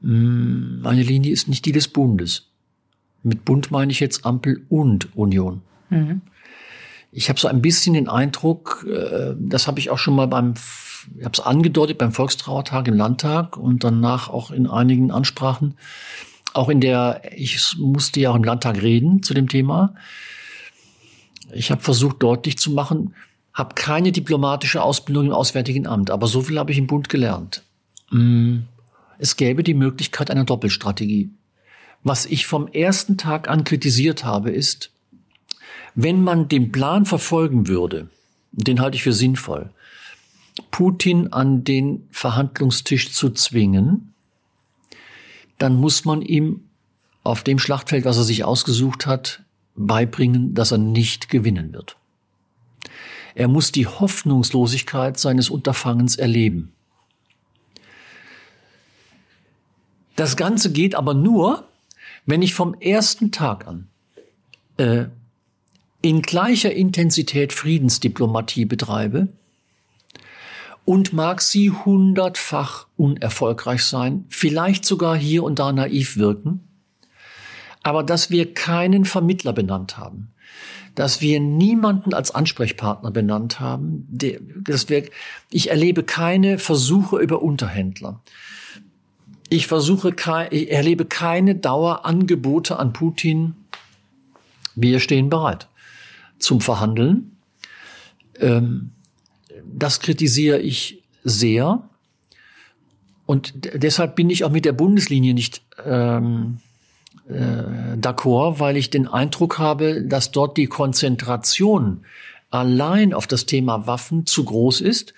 mm, meine Linie ist nicht die des Bundes. Mit Bund meine ich jetzt Ampel und Union. Mhm. Ich habe so ein bisschen den Eindruck, äh, das habe ich auch schon mal beim ich habe es angedeutet beim Volkstrauertag im Landtag und danach auch in einigen Ansprachen. Auch in der, ich musste ja auch im Landtag reden zu dem Thema. Ich habe versucht deutlich zu machen, habe keine diplomatische Ausbildung im Auswärtigen Amt, aber so viel habe ich im Bund gelernt. Mm, es gäbe die Möglichkeit einer Doppelstrategie. Was ich vom ersten Tag an kritisiert habe, ist, wenn man den Plan verfolgen würde, den halte ich für sinnvoll, Putin an den Verhandlungstisch zu zwingen, dann muss man ihm auf dem Schlachtfeld, was er sich ausgesucht hat, beibringen, dass er nicht gewinnen wird. Er muss die Hoffnungslosigkeit seines Unterfangens erleben. Das Ganze geht aber nur, wenn ich vom ersten Tag an äh, in gleicher Intensität Friedensdiplomatie betreibe und mag sie hundertfach unerfolgreich sein, vielleicht sogar hier und da naiv wirken, aber dass wir keinen Vermittler benannt haben, dass wir niemanden als Ansprechpartner benannt haben, dass wir, ich erlebe keine Versuche über Unterhändler. Ich versuche, ich erlebe keine Dauerangebote an Putin. Wir stehen bereit zum Verhandeln. Ähm, das kritisiere ich sehr. Und deshalb bin ich auch mit der Bundeslinie nicht ähm, äh, d'accord, weil ich den Eindruck habe, dass dort die Konzentration allein auf das Thema Waffen zu groß ist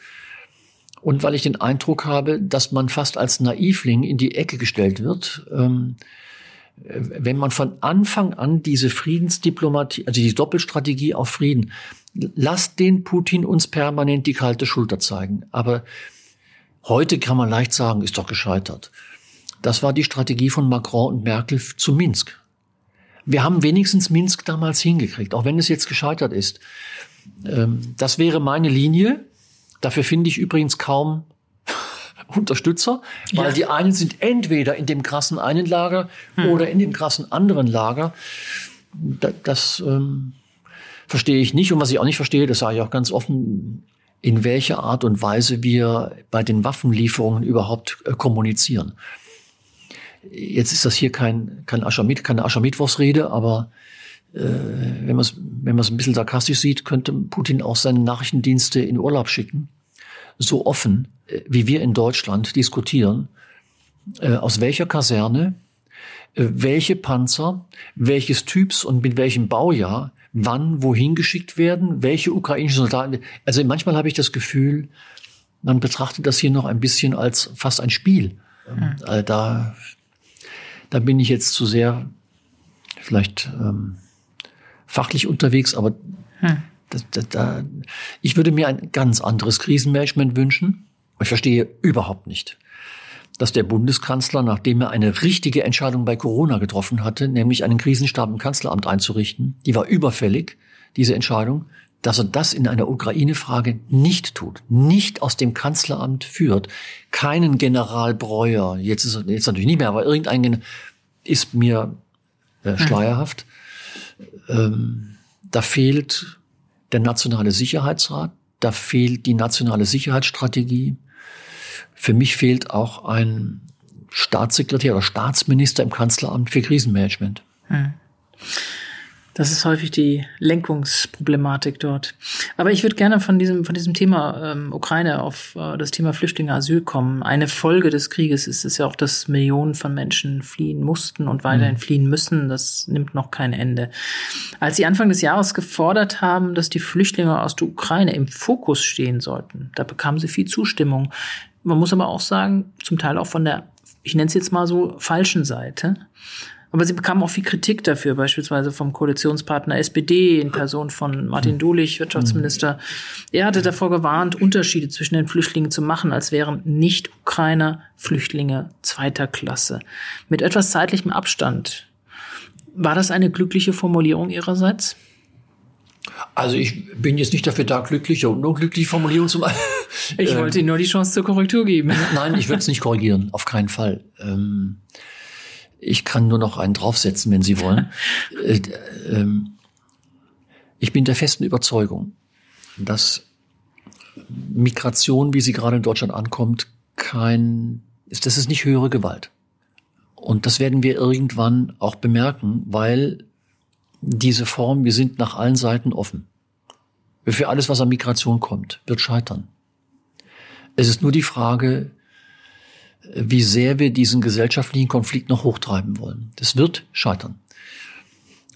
und weil ich den Eindruck habe, dass man fast als Naivling in die Ecke gestellt wird, ähm, wenn man von Anfang an diese Friedensdiplomatie, also die Doppelstrategie auf Frieden, lasst den Putin uns permanent die kalte Schulter zeigen. Aber heute kann man leicht sagen, ist doch gescheitert. Das war die Strategie von Macron und Merkel zu Minsk. Wir haben wenigstens Minsk damals hingekriegt, auch wenn es jetzt gescheitert ist. Ähm, das wäre meine Linie. Dafür finde ich übrigens kaum Unterstützer, weil ja. die einen sind entweder in dem krassen einen Lager hm. oder in dem krassen anderen Lager. Das, das ähm, verstehe ich nicht. Und was ich auch nicht verstehe, das sage ich auch ganz offen, in welcher Art und Weise wir bei den Waffenlieferungen überhaupt äh, kommunizieren. Jetzt ist das hier kein, kein Aschamit, keine Aschamitwurfsrede, aber äh, wenn man es wenn ein bisschen sarkastisch sieht, könnte Putin auch seine Nachrichtendienste in Urlaub schicken. So offen, äh, wie wir in Deutschland diskutieren, äh, aus welcher Kaserne, äh, welche Panzer, welches Typs und mit welchem Baujahr wann wohin geschickt werden, welche ukrainischen Soldaten. Also manchmal habe ich das Gefühl, man betrachtet das hier noch ein bisschen als fast ein Spiel. Mhm. Da da bin ich jetzt zu sehr vielleicht ähm, fachlich unterwegs, aber hm. da, da, da, ich würde mir ein ganz anderes Krisenmanagement wünschen. Ich verstehe überhaupt nicht, dass der Bundeskanzler, nachdem er eine richtige Entscheidung bei Corona getroffen hatte, nämlich einen Krisenstab im Kanzleramt einzurichten, die war überfällig, diese Entscheidung, dass er das in einer Ukraine-Frage nicht tut, nicht aus dem Kanzleramt führt, keinen General Breuer, jetzt ist er jetzt natürlich nicht mehr, aber irgendein ist mir äh, schleierhaft. Ähm, da fehlt der nationale Sicherheitsrat, da fehlt die nationale Sicherheitsstrategie. Für mich fehlt auch ein Staatssekretär oder Staatsminister im Kanzleramt für Krisenmanagement. Hm. Das ist häufig die Lenkungsproblematik dort. Aber ich würde gerne von diesem, von diesem Thema ähm, Ukraine auf äh, das Thema Flüchtlinge, Asyl kommen. Eine Folge des Krieges ist es ja auch, dass Millionen von Menschen fliehen mussten und weiterhin mhm. fliehen müssen. Das nimmt noch kein Ende. Als sie Anfang des Jahres gefordert haben, dass die Flüchtlinge aus der Ukraine im Fokus stehen sollten, da bekamen sie viel Zustimmung. Man muss aber auch sagen, zum Teil auch von der, ich nenne es jetzt mal so, falschen Seite. Aber sie bekamen auch viel Kritik dafür, beispielsweise vom Koalitionspartner SPD in Person von Martin Dulich, Wirtschaftsminister. Er hatte davor gewarnt, Unterschiede zwischen den Flüchtlingen zu machen, als wären Nicht-Ukrainer Flüchtlinge zweiter Klasse. Mit etwas zeitlichem Abstand. War das eine glückliche Formulierung Ihrerseits? Also ich bin jetzt nicht dafür da, glückliche und unglückliche Formulierungen zu machen. Ich wollte Ihnen nur die Chance zur Korrektur geben. Nein, ich würde es nicht korrigieren, auf keinen Fall. Ähm ich kann nur noch einen draufsetzen, wenn Sie wollen. Äh, ähm, ich bin der festen Überzeugung, dass Migration, wie sie gerade in Deutschland ankommt, kein, ist, das ist nicht höhere Gewalt. Und das werden wir irgendwann auch bemerken, weil diese Form, wir sind nach allen Seiten offen. Für alles, was an Migration kommt, wird scheitern. Es ist nur die Frage, wie sehr wir diesen gesellschaftlichen Konflikt noch hochtreiben wollen. Das wird scheitern.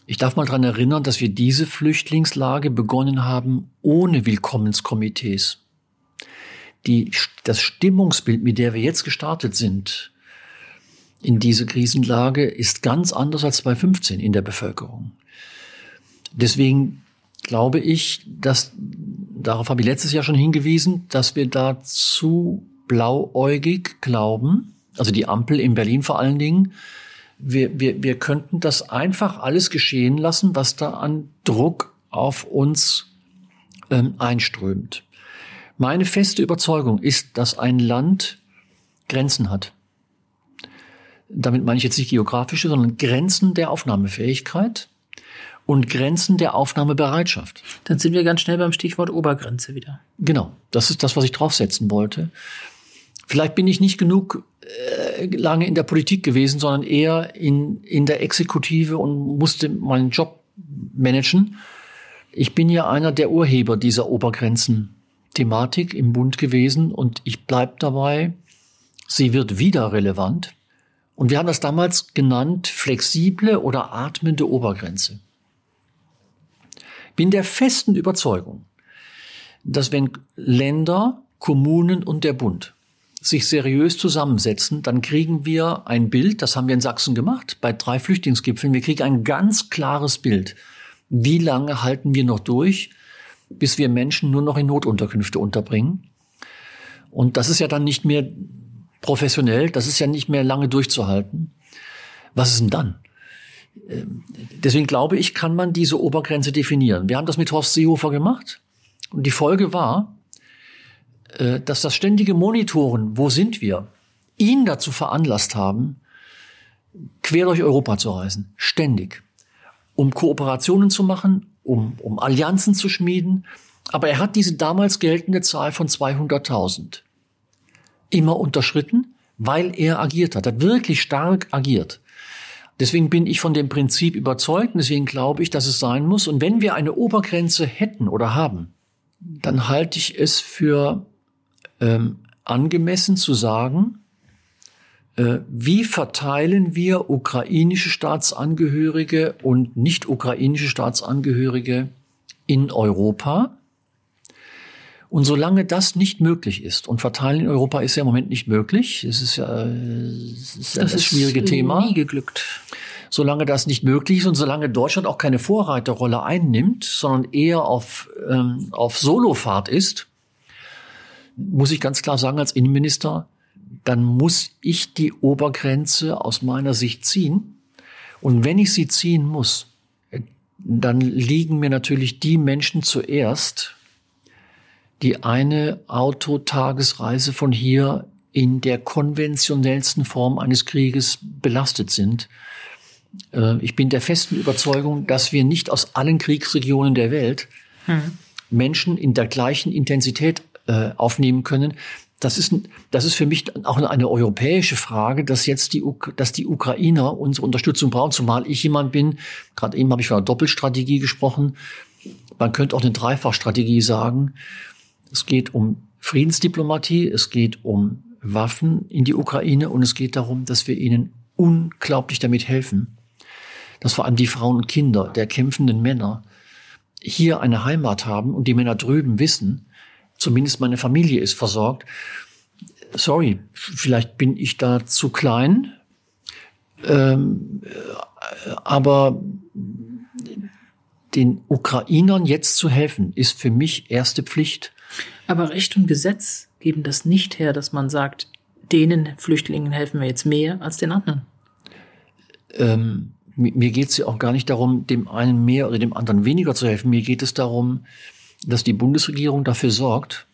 Ich darf mal dran erinnern, dass wir diese Flüchtlingslage begonnen haben ohne Willkommenskomitees. Die, das Stimmungsbild, mit der wir jetzt gestartet sind, in diese Krisenlage ist ganz anders als 2015 in der Bevölkerung. Deswegen glaube ich, dass, darauf habe ich letztes Jahr schon hingewiesen, dass wir dazu blauäugig glauben, also die Ampel in Berlin vor allen Dingen, wir, wir, wir könnten das einfach alles geschehen lassen, was da an Druck auf uns ähm, einströmt. Meine feste Überzeugung ist, dass ein Land Grenzen hat. Damit meine ich jetzt nicht geografische, sondern Grenzen der Aufnahmefähigkeit und Grenzen der Aufnahmebereitschaft. Dann sind wir ganz schnell beim Stichwort Obergrenze wieder. Genau, das ist das, was ich draufsetzen wollte. Vielleicht bin ich nicht genug äh, lange in der Politik gewesen, sondern eher in, in der Exekutive und musste meinen Job managen. Ich bin ja einer der Urheber dieser Obergrenzen-Thematik im Bund gewesen und ich bleib dabei, sie wird wieder relevant. Und wir haben das damals genannt flexible oder atmende Obergrenze. Bin der festen Überzeugung, dass wenn Länder, Kommunen und der Bund sich seriös zusammensetzen, dann kriegen wir ein Bild, das haben wir in Sachsen gemacht, bei drei Flüchtlingsgipfeln, wir kriegen ein ganz klares Bild. Wie lange halten wir noch durch, bis wir Menschen nur noch in Notunterkünfte unterbringen? Und das ist ja dann nicht mehr professionell, das ist ja nicht mehr lange durchzuhalten. Was ist denn dann? Ähm, deswegen glaube ich, kann man diese Obergrenze definieren. Wir haben das mit Horst Seehofer gemacht. Und die Folge war, äh, dass das ständige Monitoren, wo sind wir, ihn dazu veranlasst haben, quer durch Europa zu reisen. Ständig. Um Kooperationen zu machen, um, um Allianzen zu schmieden. Aber er hat diese damals geltende Zahl von 200.000 immer unterschritten, weil er agiert hat, hat wirklich stark agiert. Deswegen bin ich von dem Prinzip überzeugt und deswegen glaube ich, dass es sein muss. Und wenn wir eine Obergrenze hätten oder haben, dann halte ich es für ähm, angemessen zu sagen, äh, wie verteilen wir ukrainische Staatsangehörige und nicht ukrainische Staatsangehörige in Europa? Und solange das nicht möglich ist, und Verteilen in Europa ist ja im Moment nicht möglich, es ist ja, es ist das, das schwierige ist Thema. Nie geglückt. Solange das nicht möglich ist und solange Deutschland auch keine Vorreiterrolle einnimmt, sondern eher auf, ähm, auf Solofahrt ist, muss ich ganz klar sagen als Innenminister, dann muss ich die Obergrenze aus meiner Sicht ziehen. Und wenn ich sie ziehen muss, dann liegen mir natürlich die Menschen zuerst, die eine Autotagesreise von hier in der konventionellsten Form eines Krieges belastet sind. Äh, ich bin der festen Überzeugung, dass wir nicht aus allen Kriegsregionen der Welt hm. Menschen in der gleichen Intensität äh, aufnehmen können. Das ist, das ist für mich auch eine europäische Frage, dass jetzt die, dass die Ukrainer unsere Unterstützung brauchen, zumal ich jemand bin, gerade eben habe ich von einer Doppelstrategie gesprochen, man könnte auch eine Dreifachstrategie sagen. Es geht um Friedensdiplomatie, es geht um Waffen in die Ukraine und es geht darum, dass wir ihnen unglaublich damit helfen, dass vor allem die Frauen und Kinder der kämpfenden Männer hier eine Heimat haben und die Männer drüben wissen, zumindest meine Familie ist versorgt. Sorry, vielleicht bin ich da zu klein, ähm, aber den Ukrainern jetzt zu helfen, ist für mich erste Pflicht. Aber Recht und Gesetz geben das nicht her, dass man sagt, denen Flüchtlingen helfen wir jetzt mehr als den anderen. Ähm, mir geht es ja auch gar nicht darum, dem einen mehr oder dem anderen weniger zu helfen. Mir geht es darum, dass die Bundesregierung dafür sorgt,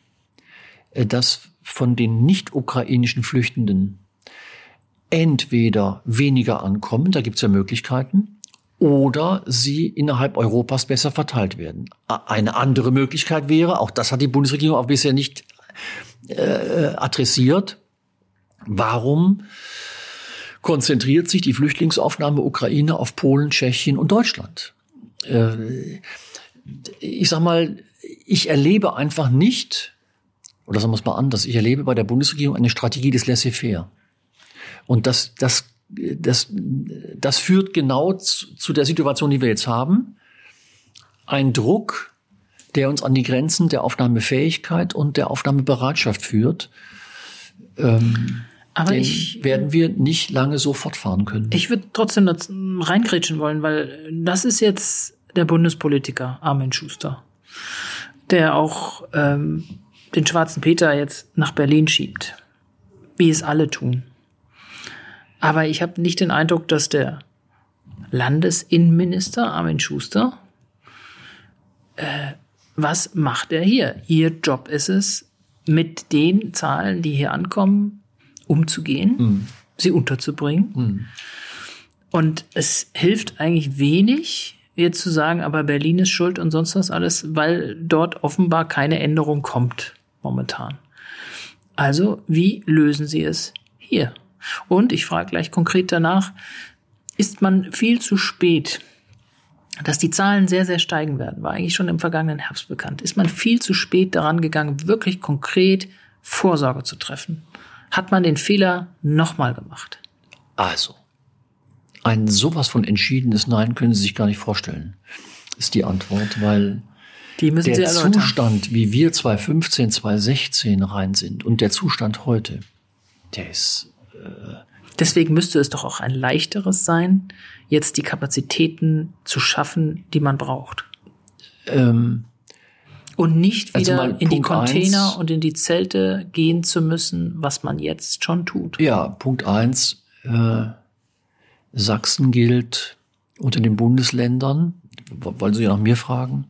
äh, dass von den nicht-ukrainischen Flüchtenden entweder weniger ankommen, da gibt es ja Möglichkeiten, oder sie innerhalb Europas besser verteilt werden. Eine andere Möglichkeit wäre, auch das hat die Bundesregierung auch bisher nicht äh, adressiert, warum konzentriert sich die Flüchtlingsaufnahme Ukraine auf Polen, Tschechien und Deutschland? Äh, ich sag mal, ich erlebe einfach nicht, oder sagen wir es mal anders, ich erlebe bei der Bundesregierung eine Strategie des Laissez-faire. Und das, das das, das führt genau zu, zu der Situation, die wir jetzt haben. Ein Druck, der uns an die Grenzen der Aufnahmefähigkeit und der Aufnahmebereitschaft führt. Ähm, aber ich werden wir nicht lange so fortfahren können. Ich würde trotzdem reingrätschen wollen, weil das ist jetzt der Bundespolitiker Armin Schuster, der auch ähm, den schwarzen Peter jetzt nach Berlin schiebt, wie es alle tun. Aber ich habe nicht den Eindruck, dass der Landesinnenminister Armin Schuster, äh, was macht er hier? Ihr Job ist es, mit den Zahlen, die hier ankommen, umzugehen, mhm. sie unterzubringen. Mhm. Und es hilft eigentlich wenig, jetzt zu sagen, aber Berlin ist schuld und sonst was alles, weil dort offenbar keine Änderung kommt momentan. Also, wie lösen Sie es hier? Und ich frage gleich konkret danach, ist man viel zu spät, dass die Zahlen sehr, sehr steigen werden, war eigentlich schon im vergangenen Herbst bekannt. Ist man viel zu spät daran gegangen, wirklich konkret Vorsorge zu treffen? Hat man den Fehler nochmal gemacht? Also, ein sowas von entschiedenes Nein können Sie sich gar nicht vorstellen, ist die Antwort, weil der Zustand, wie wir 2015, 2016 rein sind und der Zustand heute, der ist. Deswegen müsste es doch auch ein leichteres sein, jetzt die Kapazitäten zu schaffen, die man braucht. Ähm, und nicht also wieder also in Punkt die Container eins, und in die Zelte gehen zu müssen, was man jetzt schon tut. Ja, Punkt eins. Äh, Sachsen gilt unter den Bundesländern, wollen Sie ja nach mir fragen,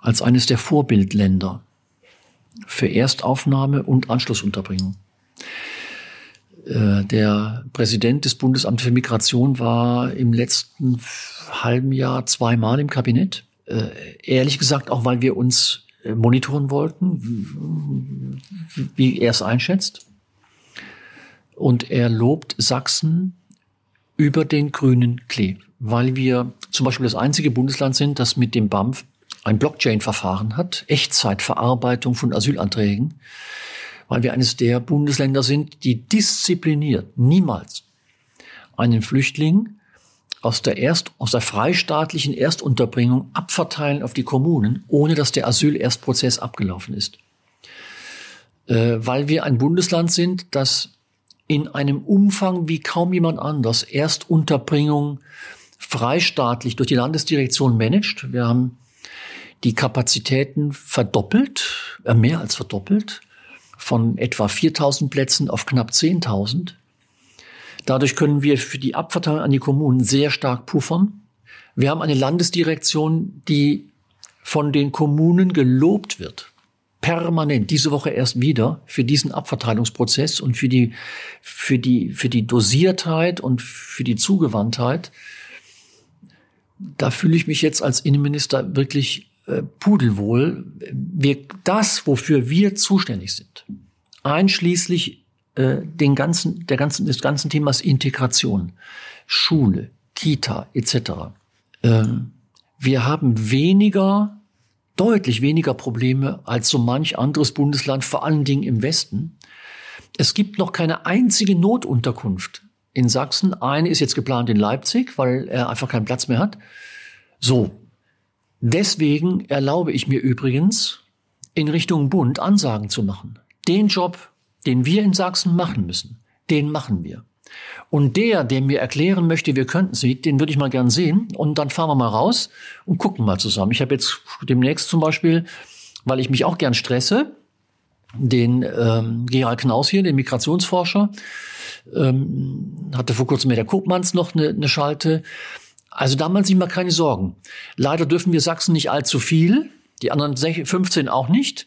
als eines der Vorbildländer für Erstaufnahme und Anschlussunterbringung. Äh, der Präsident des Bundesamtes für Migration war im letzten halben Jahr zweimal im Kabinett. Äh, ehrlich gesagt auch, weil wir uns äh, monitoren wollten, wie er es einschätzt. Und er lobt Sachsen über den grünen Klee, weil wir zum Beispiel das einzige Bundesland sind, das mit dem BAMF ein Blockchain-Verfahren hat, Echtzeitverarbeitung von Asylanträgen, weil wir eines der Bundesländer sind, die diszipliniert niemals einen Flüchtling aus der Erst, aus der freistaatlichen Erstunterbringung abverteilen auf die Kommunen, ohne dass der Asylerstprozess abgelaufen ist. Äh, weil wir ein Bundesland sind, das in einem Umfang wie kaum jemand anders Erstunterbringung freistaatlich durch die Landesdirektion managt. Wir haben die Kapazitäten verdoppelt, äh, mehr als verdoppelt, von etwa 4000 Plätzen auf knapp 10.000. Dadurch können wir für die Abverteilung an die Kommunen sehr stark puffern. Wir haben eine Landesdirektion, die von den Kommunen gelobt wird permanent diese Woche erst wieder für diesen Abverteilungsprozess und für die, für die, für die Dosiertheit und für die Zugewandtheit. Da fühle ich mich jetzt als Innenminister wirklich äh, pudelwohl. Wir, das, wofür wir zuständig sind, einschließlich äh, den ganzen, der ganzen, des ganzen Themas Integration, Schule, Kita etc. Ähm, wir haben weniger deutlich weniger Probleme als so manch anderes Bundesland, vor allen Dingen im Westen. Es gibt noch keine einzige Notunterkunft in Sachsen. Eine ist jetzt geplant in Leipzig, weil er einfach keinen Platz mehr hat. So. Deswegen erlaube ich mir übrigens, in Richtung Bund Ansagen zu machen. Den Job, den wir in Sachsen machen müssen, den machen wir. Und der, der mir erklären möchte, wir könnten sie, den würde ich mal gern sehen. Und dann fahren wir mal raus und gucken mal zusammen. Ich habe jetzt demnächst zum Beispiel, weil ich mich auch gern stresse, den ähm, Gerald Knaus hier, den Migrationsforscher, ähm, hatte vor kurzem mit der Kopmanns noch eine, eine Schalte. Also da man sich mal keine Sorgen. Leider dürfen wir Sachsen nicht allzu viel, die anderen 15 auch nicht.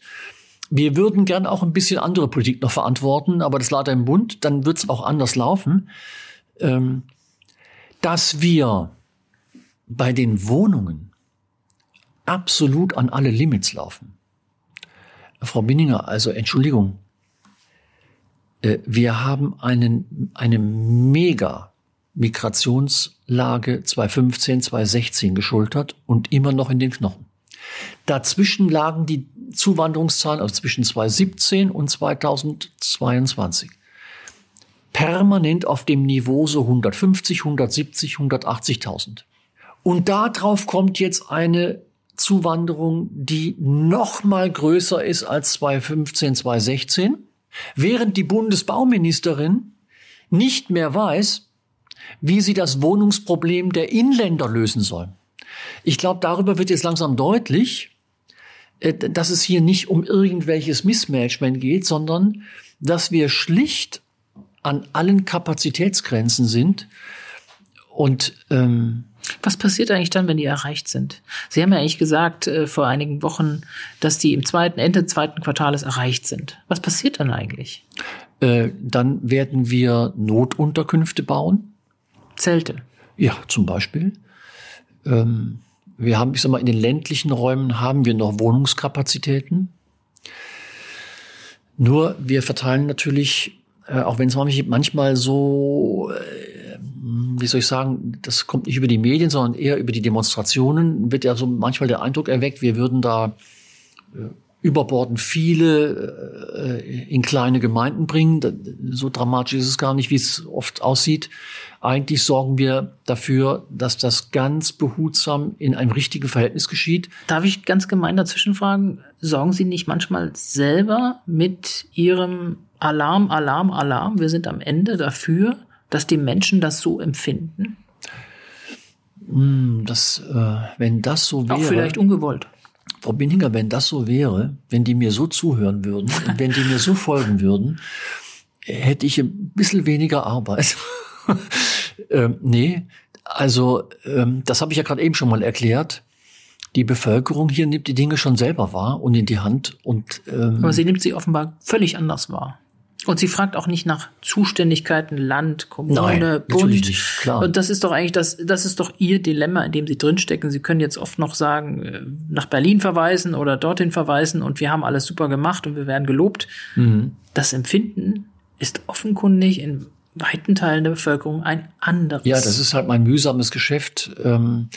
Wir würden gern auch ein bisschen andere Politik noch verantworten, aber das lag im Bund, dann wird es auch anders laufen. Ähm, dass wir bei den Wohnungen absolut an alle Limits laufen. Frau Binninger, also Entschuldigung, äh, wir haben einen, eine mega Migrationslage 2015, 2016 geschultert und immer noch in den Knochen. Dazwischen lagen die Zuwanderungszahlen, also zwischen 2017 und 2022, permanent auf dem Niveau so 150, 170, 180.000. Und darauf kommt jetzt eine Zuwanderung, die noch mal größer ist als 2015, 2016, während die Bundesbauministerin nicht mehr weiß, wie sie das Wohnungsproblem der Inländer lösen soll. Ich glaube, darüber wird jetzt langsam deutlich, äh, dass es hier nicht um irgendwelches Missmanagement geht, sondern dass wir schlicht an allen Kapazitätsgrenzen sind. Und ähm, Was passiert eigentlich dann, wenn die erreicht sind? Sie haben ja eigentlich gesagt äh, vor einigen Wochen, dass die im zweiten, Ende zweiten Quartales erreicht sind. Was passiert dann eigentlich? Äh, dann werden wir Notunterkünfte bauen. Zelte. Ja, zum Beispiel. Ähm, wir haben, ich sag mal, in den ländlichen Räumen haben wir noch Wohnungskapazitäten. Nur wir verteilen natürlich, äh, auch wenn es manchmal so, äh, wie soll ich sagen, das kommt nicht über die Medien, sondern eher über die Demonstrationen, wird ja so manchmal der Eindruck erweckt, wir würden da äh, überborden viele äh, in kleine Gemeinden bringen. So dramatisch ist es gar nicht, wie es oft aussieht. Eigentlich sorgen wir dafür, dass das ganz behutsam in einem richtigen Verhältnis geschieht. Darf ich ganz gemein dazwischen fragen, sorgen Sie nicht manchmal selber mit Ihrem Alarm, Alarm, Alarm, wir sind am Ende dafür, dass die Menschen das so empfinden? Hm, das, äh, wenn das so wäre. Auch vielleicht ungewollt. Frau Binninger, wenn das so wäre, wenn die mir so zuhören würden und wenn die mir so folgen würden, hätte ich ein bisschen weniger Arbeit. ähm, nee, also ähm, das habe ich ja gerade eben schon mal erklärt. Die Bevölkerung hier nimmt die Dinge schon selber wahr und in die Hand. Und, ähm, Aber sie nimmt sie offenbar völlig anders wahr. Und sie fragt auch nicht nach Zuständigkeiten, Land, Kommune, Nein, Bund. Nicht, klar. Und das ist doch eigentlich das, das ist doch ihr Dilemma, in dem sie drinstecken. Sie können jetzt oft noch sagen, äh, nach Berlin verweisen oder dorthin verweisen und wir haben alles super gemacht und wir werden gelobt. Mhm. Das Empfinden ist offenkundig in weiten Teilen der Bevölkerung ein anderes. Ja, das ist halt mein mühsames Geschäft. Ähm,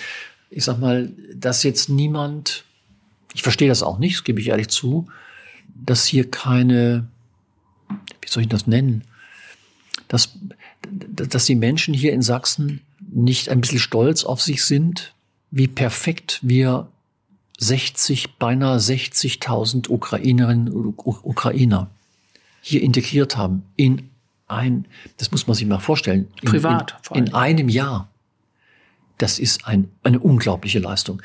ich sag mal, dass jetzt niemand, ich verstehe das auch nicht, das gebe ich ehrlich zu, dass hier keine wie soll ich das nennen, dass, dass die Menschen hier in Sachsen nicht ein bisschen stolz auf sich sind, wie perfekt wir 60, beinahe 60.000 Ukrainerinnen und Ukrainer hier integriert haben in ein, das muss man sich mal vorstellen, in, privat in, in einem Jahr. Das ist ein, eine unglaubliche Leistung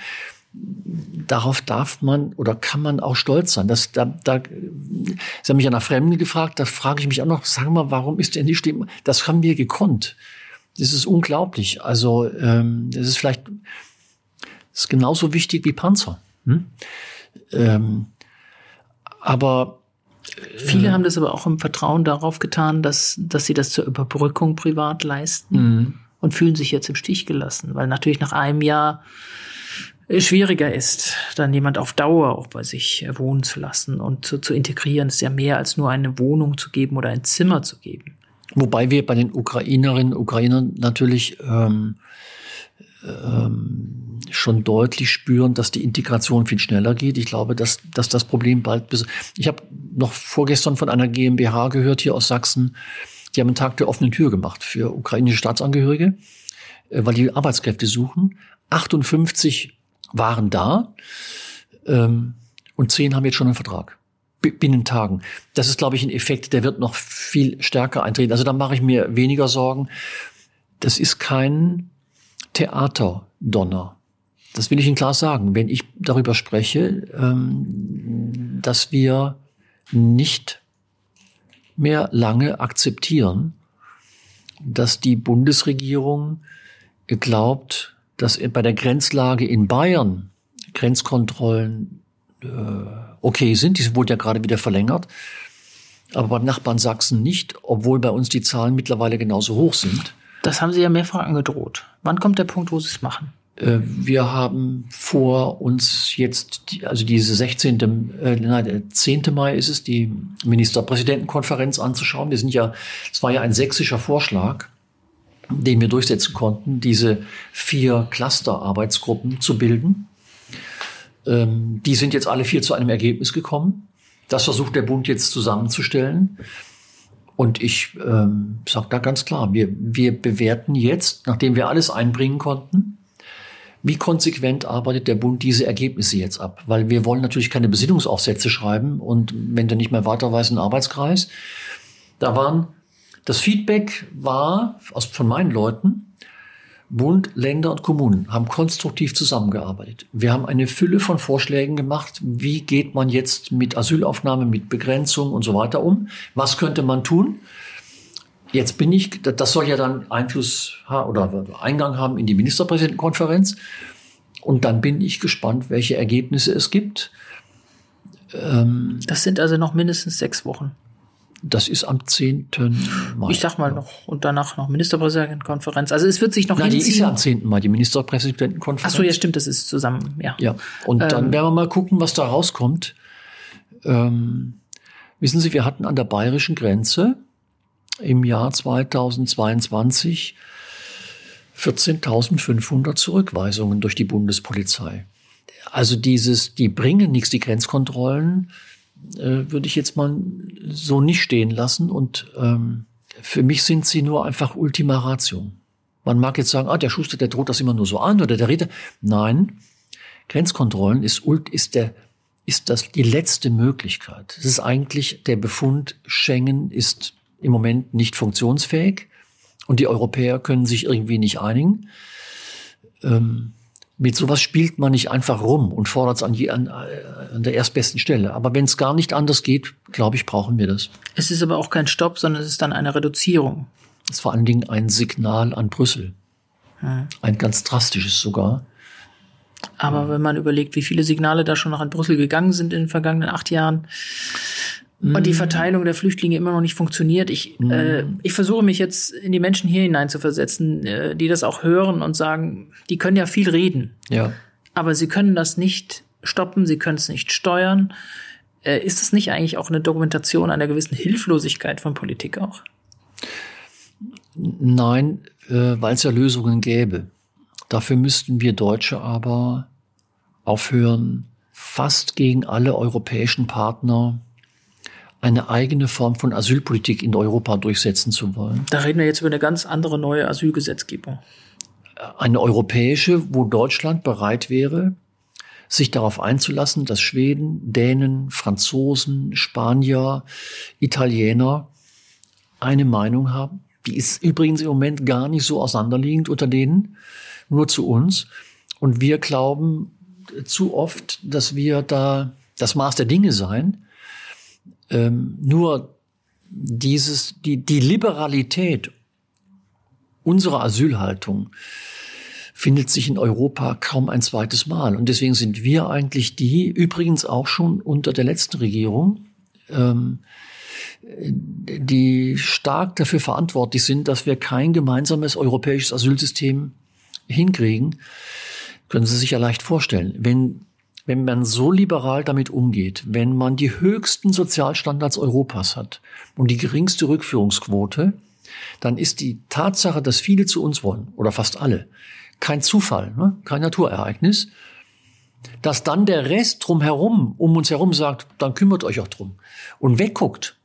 darauf darf man oder kann man auch stolz sein. Das, da, da, Sie haben mich an einer Fremden gefragt, da frage ich mich auch noch, sagen wir mal, warum ist denn die Stimme? Das haben wir gekonnt. Das ist unglaublich. Also ähm, das ist vielleicht das ist genauso wichtig wie Panzer. Hm? Ähm, aber Viele äh, haben das aber auch im Vertrauen darauf getan, dass, dass sie das zur Überbrückung privat leisten mhm. und fühlen sich jetzt im Stich gelassen, weil natürlich nach einem Jahr schwieriger ist, dann jemand auf Dauer auch bei sich äh, wohnen zu lassen und zu, zu integrieren. ist ja mehr als nur eine Wohnung zu geben oder ein Zimmer zu geben. Wobei wir bei den Ukrainerinnen und Ukrainern natürlich ähm, ähm, schon deutlich spüren, dass die Integration viel schneller geht. Ich glaube, dass, dass das Problem bald bis. Ich habe noch vorgestern von einer GmbH gehört hier aus Sachsen, die haben einen Tag der offenen Tür gemacht für ukrainische Staatsangehörige, äh, weil die Arbeitskräfte suchen. 58 waren da ähm, und zehn haben jetzt schon einen Vertrag. Binnen Tagen. Das ist, glaube ich, ein Effekt, der wird noch viel stärker eintreten. Also da mache ich mir weniger Sorgen. Das ist kein Theaterdonner. Das will ich Ihnen klar sagen. Wenn ich darüber spreche, ähm, dass wir nicht mehr lange akzeptieren, dass die Bundesregierung glaubt, dass bei der Grenzlage in Bayern Grenzkontrollen äh, okay sind. Die wurden ja gerade wieder verlängert. Aber beim Nachbarn Sachsen nicht, obwohl bei uns die Zahlen mittlerweile genauso hoch sind. Das haben Sie ja mehrfach angedroht. Wann kommt der Punkt, wo Sie es machen? Äh, wir haben vor uns jetzt, also diese 16., äh, nein, der 10. Mai ist es, die Ministerpräsidentenkonferenz anzuschauen. Wir sind ja, es war ja ein sächsischer Vorschlag den wir durchsetzen konnten, diese vier Cluster-Arbeitsgruppen zu bilden. Ähm, die sind jetzt alle vier zu einem Ergebnis gekommen. Das versucht der Bund jetzt zusammenzustellen. Und ich ähm, sage da ganz klar, wir, wir bewerten jetzt, nachdem wir alles einbringen konnten, wie konsequent arbeitet der Bund diese Ergebnisse jetzt ab? Weil wir wollen natürlich keine Besinnungsaufsätze schreiben und wenn du nicht mehr weiter weißt, ein Arbeitskreis. Da waren das Feedback war aus, von meinen Leuten, Bund, Länder und Kommunen haben konstruktiv zusammengearbeitet. Wir haben eine Fülle von Vorschlägen gemacht. Wie geht man jetzt mit Asylaufnahme, mit Begrenzung und so weiter um? Was könnte man tun? Jetzt bin ich, das soll ja dann Einfluss oder Eingang haben in die Ministerpräsidentenkonferenz. Und dann bin ich gespannt, welche Ergebnisse es gibt. Ähm, das sind also noch mindestens sechs Wochen. Das ist am 10. Mai. Ich sag mal noch, und danach noch Ministerpräsidentenkonferenz. Also es wird sich noch Nein, hinziehen. die ist ja am 10. Mai, die Ministerpräsidentenkonferenz. Ach so, ja stimmt, das ist zusammen, ja. Ja, und ähm, dann werden wir mal gucken, was da rauskommt. Ähm, wissen Sie, wir hatten an der bayerischen Grenze im Jahr 2022 14.500 Zurückweisungen durch die Bundespolizei. Also dieses, die bringen nichts, die Grenzkontrollen, äh, würde ich jetzt mal so nicht stehen lassen. Und ähm, für mich sind sie nur einfach Ultima Ratio. Man mag jetzt sagen, ah, der Schuster, der droht das immer nur so an oder der Ritter. Nein, Grenzkontrollen ist, ist der ist das die letzte Möglichkeit. Es ist eigentlich der Befund, Schengen ist im Moment nicht funktionsfähig und die Europäer können sich irgendwie nicht einigen. Ähm, mit sowas spielt man nicht einfach rum und fordert es an, an, an der erstbesten Stelle. Aber wenn es gar nicht anders geht, glaube ich, brauchen wir das. Es ist aber auch kein Stopp, sondern es ist dann eine Reduzierung. Es ist vor allen Dingen ein Signal an Brüssel. Hm. Ein ganz drastisches sogar. Aber wenn man überlegt, wie viele Signale da schon noch an Brüssel gegangen sind in den vergangenen acht Jahren. Und die Verteilung der Flüchtlinge immer noch nicht funktioniert. Ich, mm. äh, ich versuche mich jetzt in die Menschen hier hinein zu versetzen, äh, die das auch hören und sagen, die können ja viel reden. Ja. Aber sie können das nicht stoppen, sie können es nicht steuern. Äh, ist das nicht eigentlich auch eine Dokumentation einer gewissen Hilflosigkeit von Politik auch? Nein, äh, weil es ja Lösungen gäbe. Dafür müssten wir Deutsche aber aufhören, fast gegen alle europäischen Partner eine eigene Form von Asylpolitik in Europa durchsetzen zu wollen. Da reden wir jetzt über eine ganz andere neue Asylgesetzgebung. Eine europäische, wo Deutschland bereit wäre, sich darauf einzulassen, dass Schweden, Dänen, Franzosen, Spanier, Italiener eine Meinung haben. Die ist übrigens im Moment gar nicht so auseinanderliegend unter denen nur zu uns. Und wir glauben zu oft, dass wir da das Maß der Dinge seien. Ähm, nur dieses, die, die Liberalität unserer Asylhaltung findet sich in Europa kaum ein zweites Mal. Und deswegen sind wir eigentlich die, übrigens auch schon unter der letzten Regierung, ähm, die stark dafür verantwortlich sind, dass wir kein gemeinsames europäisches Asylsystem hinkriegen, können Sie sich ja leicht vorstellen. Wenn, wenn man so liberal damit umgeht, wenn man die höchsten Sozialstandards Europas hat und die geringste Rückführungsquote, dann ist die Tatsache, dass viele zu uns wollen, oder fast alle, kein Zufall, ne? kein Naturereignis, dass dann der Rest drumherum, um uns herum sagt, dann kümmert euch auch drum und wegguckt.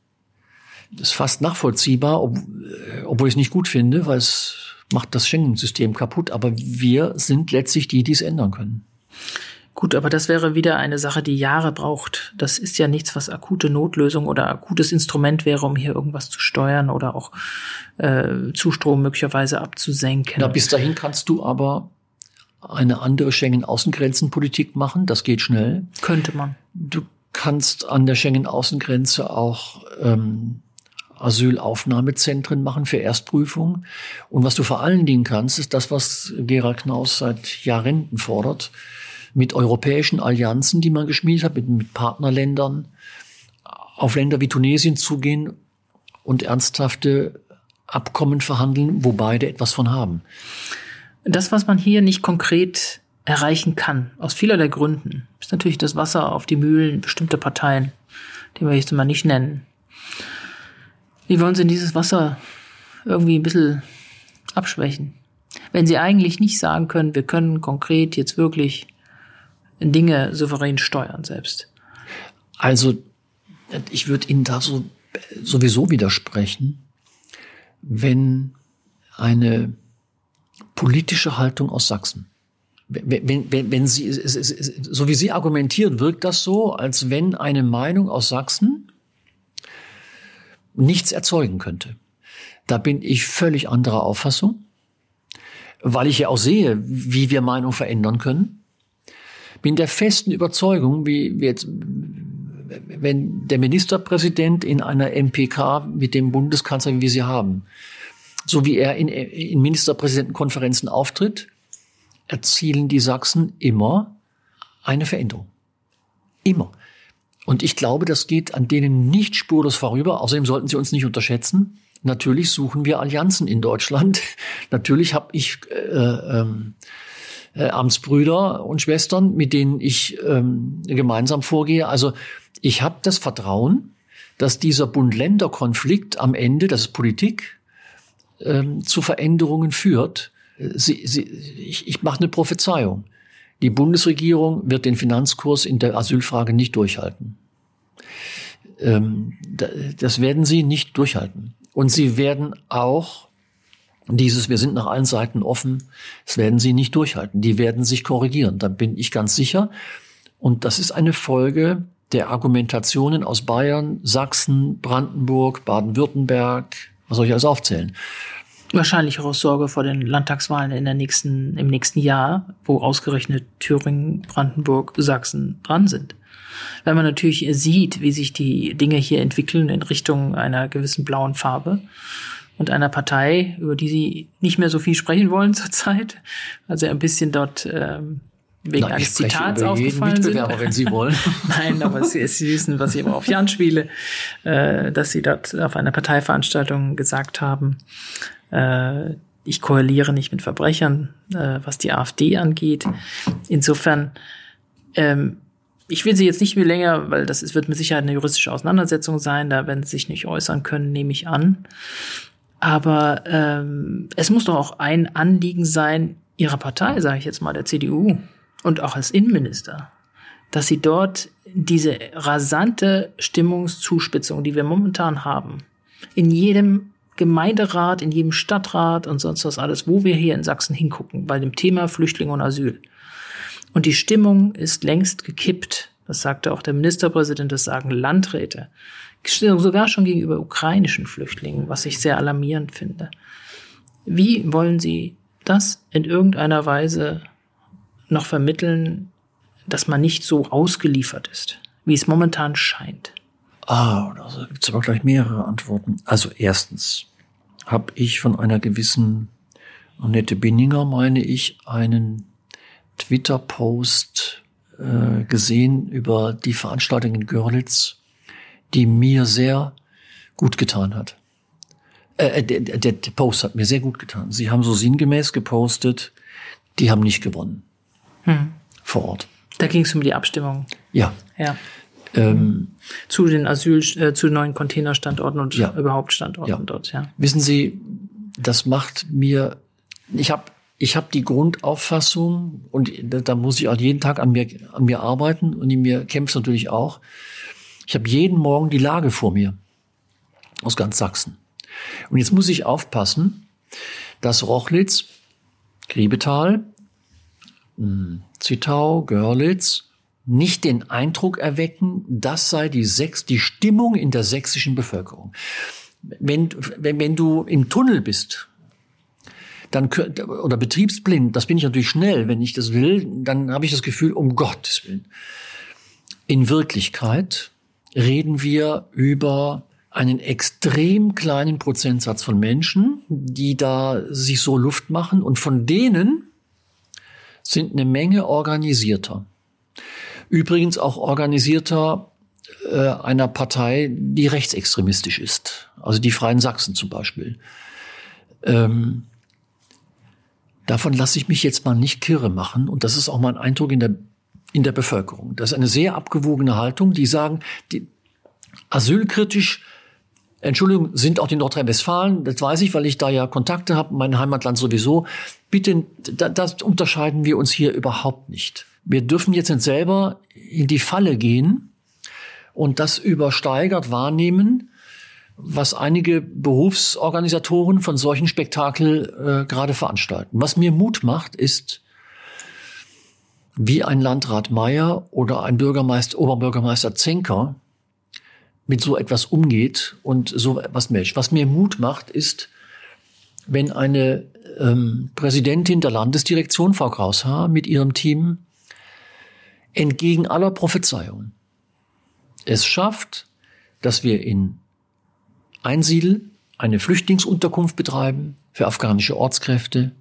Das ist fast nachvollziehbar, ob, äh, obwohl ich es nicht gut finde, weil es macht das Schengen-System kaputt. Aber wir sind letztlich die, die es ändern können. Gut, aber das wäre wieder eine Sache, die Jahre braucht. Das ist ja nichts, was akute Notlösung oder akutes Instrument wäre, um hier irgendwas zu steuern oder auch äh, Zustrom möglicherweise abzusenken. Na, bis dahin kannst du aber eine andere Schengen-Außengrenzenpolitik machen. Das geht schnell. Könnte man. Du kannst an der Schengen-Außengrenze auch ähm, Asylaufnahmezentren machen für Erstprüfung. Und was du vor allen Dingen kannst, ist das, was Gerald Knaus seit Jahrzehnten fordert, mit europäischen Allianzen, die man geschmiedet hat, mit, mit Partnerländern, auf Länder wie Tunesien zugehen und ernsthafte Abkommen verhandeln, wo beide etwas von haben. Das, was man hier nicht konkret erreichen kann, aus vielerlei Gründen, ist natürlich das Wasser auf die Mühlen bestimmter Parteien, die wir jetzt mal nicht nennen. Wie wollen Sie dieses Wasser irgendwie ein bisschen abschwächen? Wenn Sie eigentlich nicht sagen können, wir können konkret jetzt wirklich Dinge souverän steuern selbst. Also, ich würde Ihnen da so sowieso widersprechen, wenn eine politische Haltung aus Sachsen wenn, wenn, wenn, Sie, so wie Sie argumentieren, wirkt das so, als wenn eine Meinung aus Sachsen nichts erzeugen könnte. Da bin ich völlig anderer Auffassung, weil ich ja auch sehe, wie wir Meinung verändern können. Bin der festen Überzeugung, wie jetzt wenn der Ministerpräsident in einer MPK mit dem Bundeskanzler, wie wir sie haben, so wie er in, in Ministerpräsidentenkonferenzen auftritt, erzielen die Sachsen immer eine Veränderung. Immer. Und ich glaube, das geht an denen nicht spurlos vorüber. Außerdem sollten sie uns nicht unterschätzen. Natürlich suchen wir Allianzen in Deutschland. Natürlich habe ich äh, ähm, äh, Amtsbrüder und Schwestern, mit denen ich ähm, gemeinsam vorgehe. Also ich habe das Vertrauen, dass dieser Bund-Länder-Konflikt am Ende, das ist Politik, ähm, zu Veränderungen führt. Sie, sie, ich, ich mache eine Prophezeiung. Die Bundesregierung wird den Finanzkurs in der Asylfrage nicht durchhalten. Ähm, das werden sie nicht durchhalten. Und sie werden auch dieses, wir sind nach allen Seiten offen, das werden sie nicht durchhalten. Die werden sich korrigieren, da bin ich ganz sicher. Und das ist eine Folge der Argumentationen aus Bayern, Sachsen, Brandenburg, Baden-Württemberg, was soll ich alles aufzählen? Wahrscheinlich auch aus Sorge vor den Landtagswahlen in der nächsten, im nächsten Jahr, wo ausgerechnet Thüringen, Brandenburg, Sachsen dran sind. Wenn man natürlich sieht, wie sich die Dinge hier entwickeln in Richtung einer gewissen blauen Farbe und einer Partei, über die sie nicht mehr so viel sprechen wollen zurzeit, also ein bisschen dort ähm, wegen Nein, eines Zitats aufgefallen sind. wenn Sie wollen. Nein, aber Sie, Sie wissen, was ich immer auf Jan spiele, äh, dass Sie dort auf einer Parteiveranstaltung gesagt haben, äh, ich koaliere nicht mit Verbrechern, äh, was die AfD angeht. Insofern, ähm, ich will Sie jetzt nicht mehr länger, weil das ist, wird mit Sicherheit eine juristische Auseinandersetzung sein, da werden Sie sich nicht äußern können, nehme ich an. Aber ähm, es muss doch auch ein Anliegen sein, Ihrer Partei, sage ich jetzt mal, der CDU und auch als Innenminister, dass Sie dort diese rasante Stimmungszuspitzung, die wir momentan haben, in jedem Gemeinderat, in jedem Stadtrat und sonst was alles, wo wir hier in Sachsen hingucken, bei dem Thema Flüchtling und Asyl. Und die Stimmung ist längst gekippt. Das sagte auch der Ministerpräsident, das sagen Landräte. Sogar schon gegenüber ukrainischen Flüchtlingen, was ich sehr alarmierend finde. Wie wollen Sie das in irgendeiner Weise noch vermitteln, dass man nicht so ausgeliefert ist, wie es momentan scheint? Ah, da gibt es aber gleich mehrere Antworten. Also erstens habe ich von einer gewissen Annette Binninger, meine ich, einen Twitter-Post äh, gesehen über die Veranstaltung in Görlitz, die mir sehr gut getan hat. Äh, der, der, der Post hat mir sehr gut getan. Sie haben so sinngemäß gepostet, die haben nicht gewonnen hm. vor Ort. Da ging es um die Abstimmung. Ja. Ja. Ähm, zu den Asyl, äh, zu neuen Containerstandorten und ja. überhaupt Standorten ja. dort, ja. Wissen Sie, das macht mir, ich habe ich hab die Grundauffassung und da, da muss ich auch jeden Tag an mir, an mir arbeiten und in mir kämpft natürlich auch. Ich habe jeden Morgen die Lage vor mir aus ganz Sachsen. Und jetzt muss ich aufpassen, dass Rochlitz, Griebetal, hm, Zittau, Görlitz nicht den Eindruck erwecken, das sei die, Sex, die Stimmung in der sächsischen Bevölkerung. Wenn, wenn, wenn du im Tunnel bist, dann oder betriebsblind, das bin ich natürlich schnell, wenn ich das will, dann habe ich das Gefühl, um Gottes Willen. In Wirklichkeit reden wir über einen extrem kleinen Prozentsatz von Menschen, die da sich so Luft machen und von denen sind eine Menge organisierter. Übrigens auch organisierter äh, einer Partei, die rechtsextremistisch ist. Also die Freien Sachsen zum Beispiel. Ähm, davon lasse ich mich jetzt mal nicht kirre machen. Und das ist auch mein Eindruck in der, in der Bevölkerung. Das ist eine sehr abgewogene Haltung, die sagen, die asylkritisch Entschuldigung, sind auch die Nordrhein-Westfalen, das weiß ich, weil ich da ja Kontakte habe, mein Heimatland sowieso. Bitte, da, das unterscheiden wir uns hier überhaupt nicht. Wir dürfen jetzt nicht selber in die Falle gehen und das übersteigert wahrnehmen, was einige Berufsorganisatoren von solchen Spektakel äh, gerade veranstalten. Was mir Mut macht, ist, wie ein Landrat Meyer oder ein Bürgermeister, Oberbürgermeister Zenker mit so etwas umgeht und so etwas meldet. Was mir Mut macht, ist, wenn eine ähm, Präsidentin der Landesdirektion, Frau Kraushaar, mit ihrem Team entgegen aller Prophezeiungen es schafft, dass wir in Einsiedel eine Flüchtlingsunterkunft betreiben für afghanische Ortskräfte,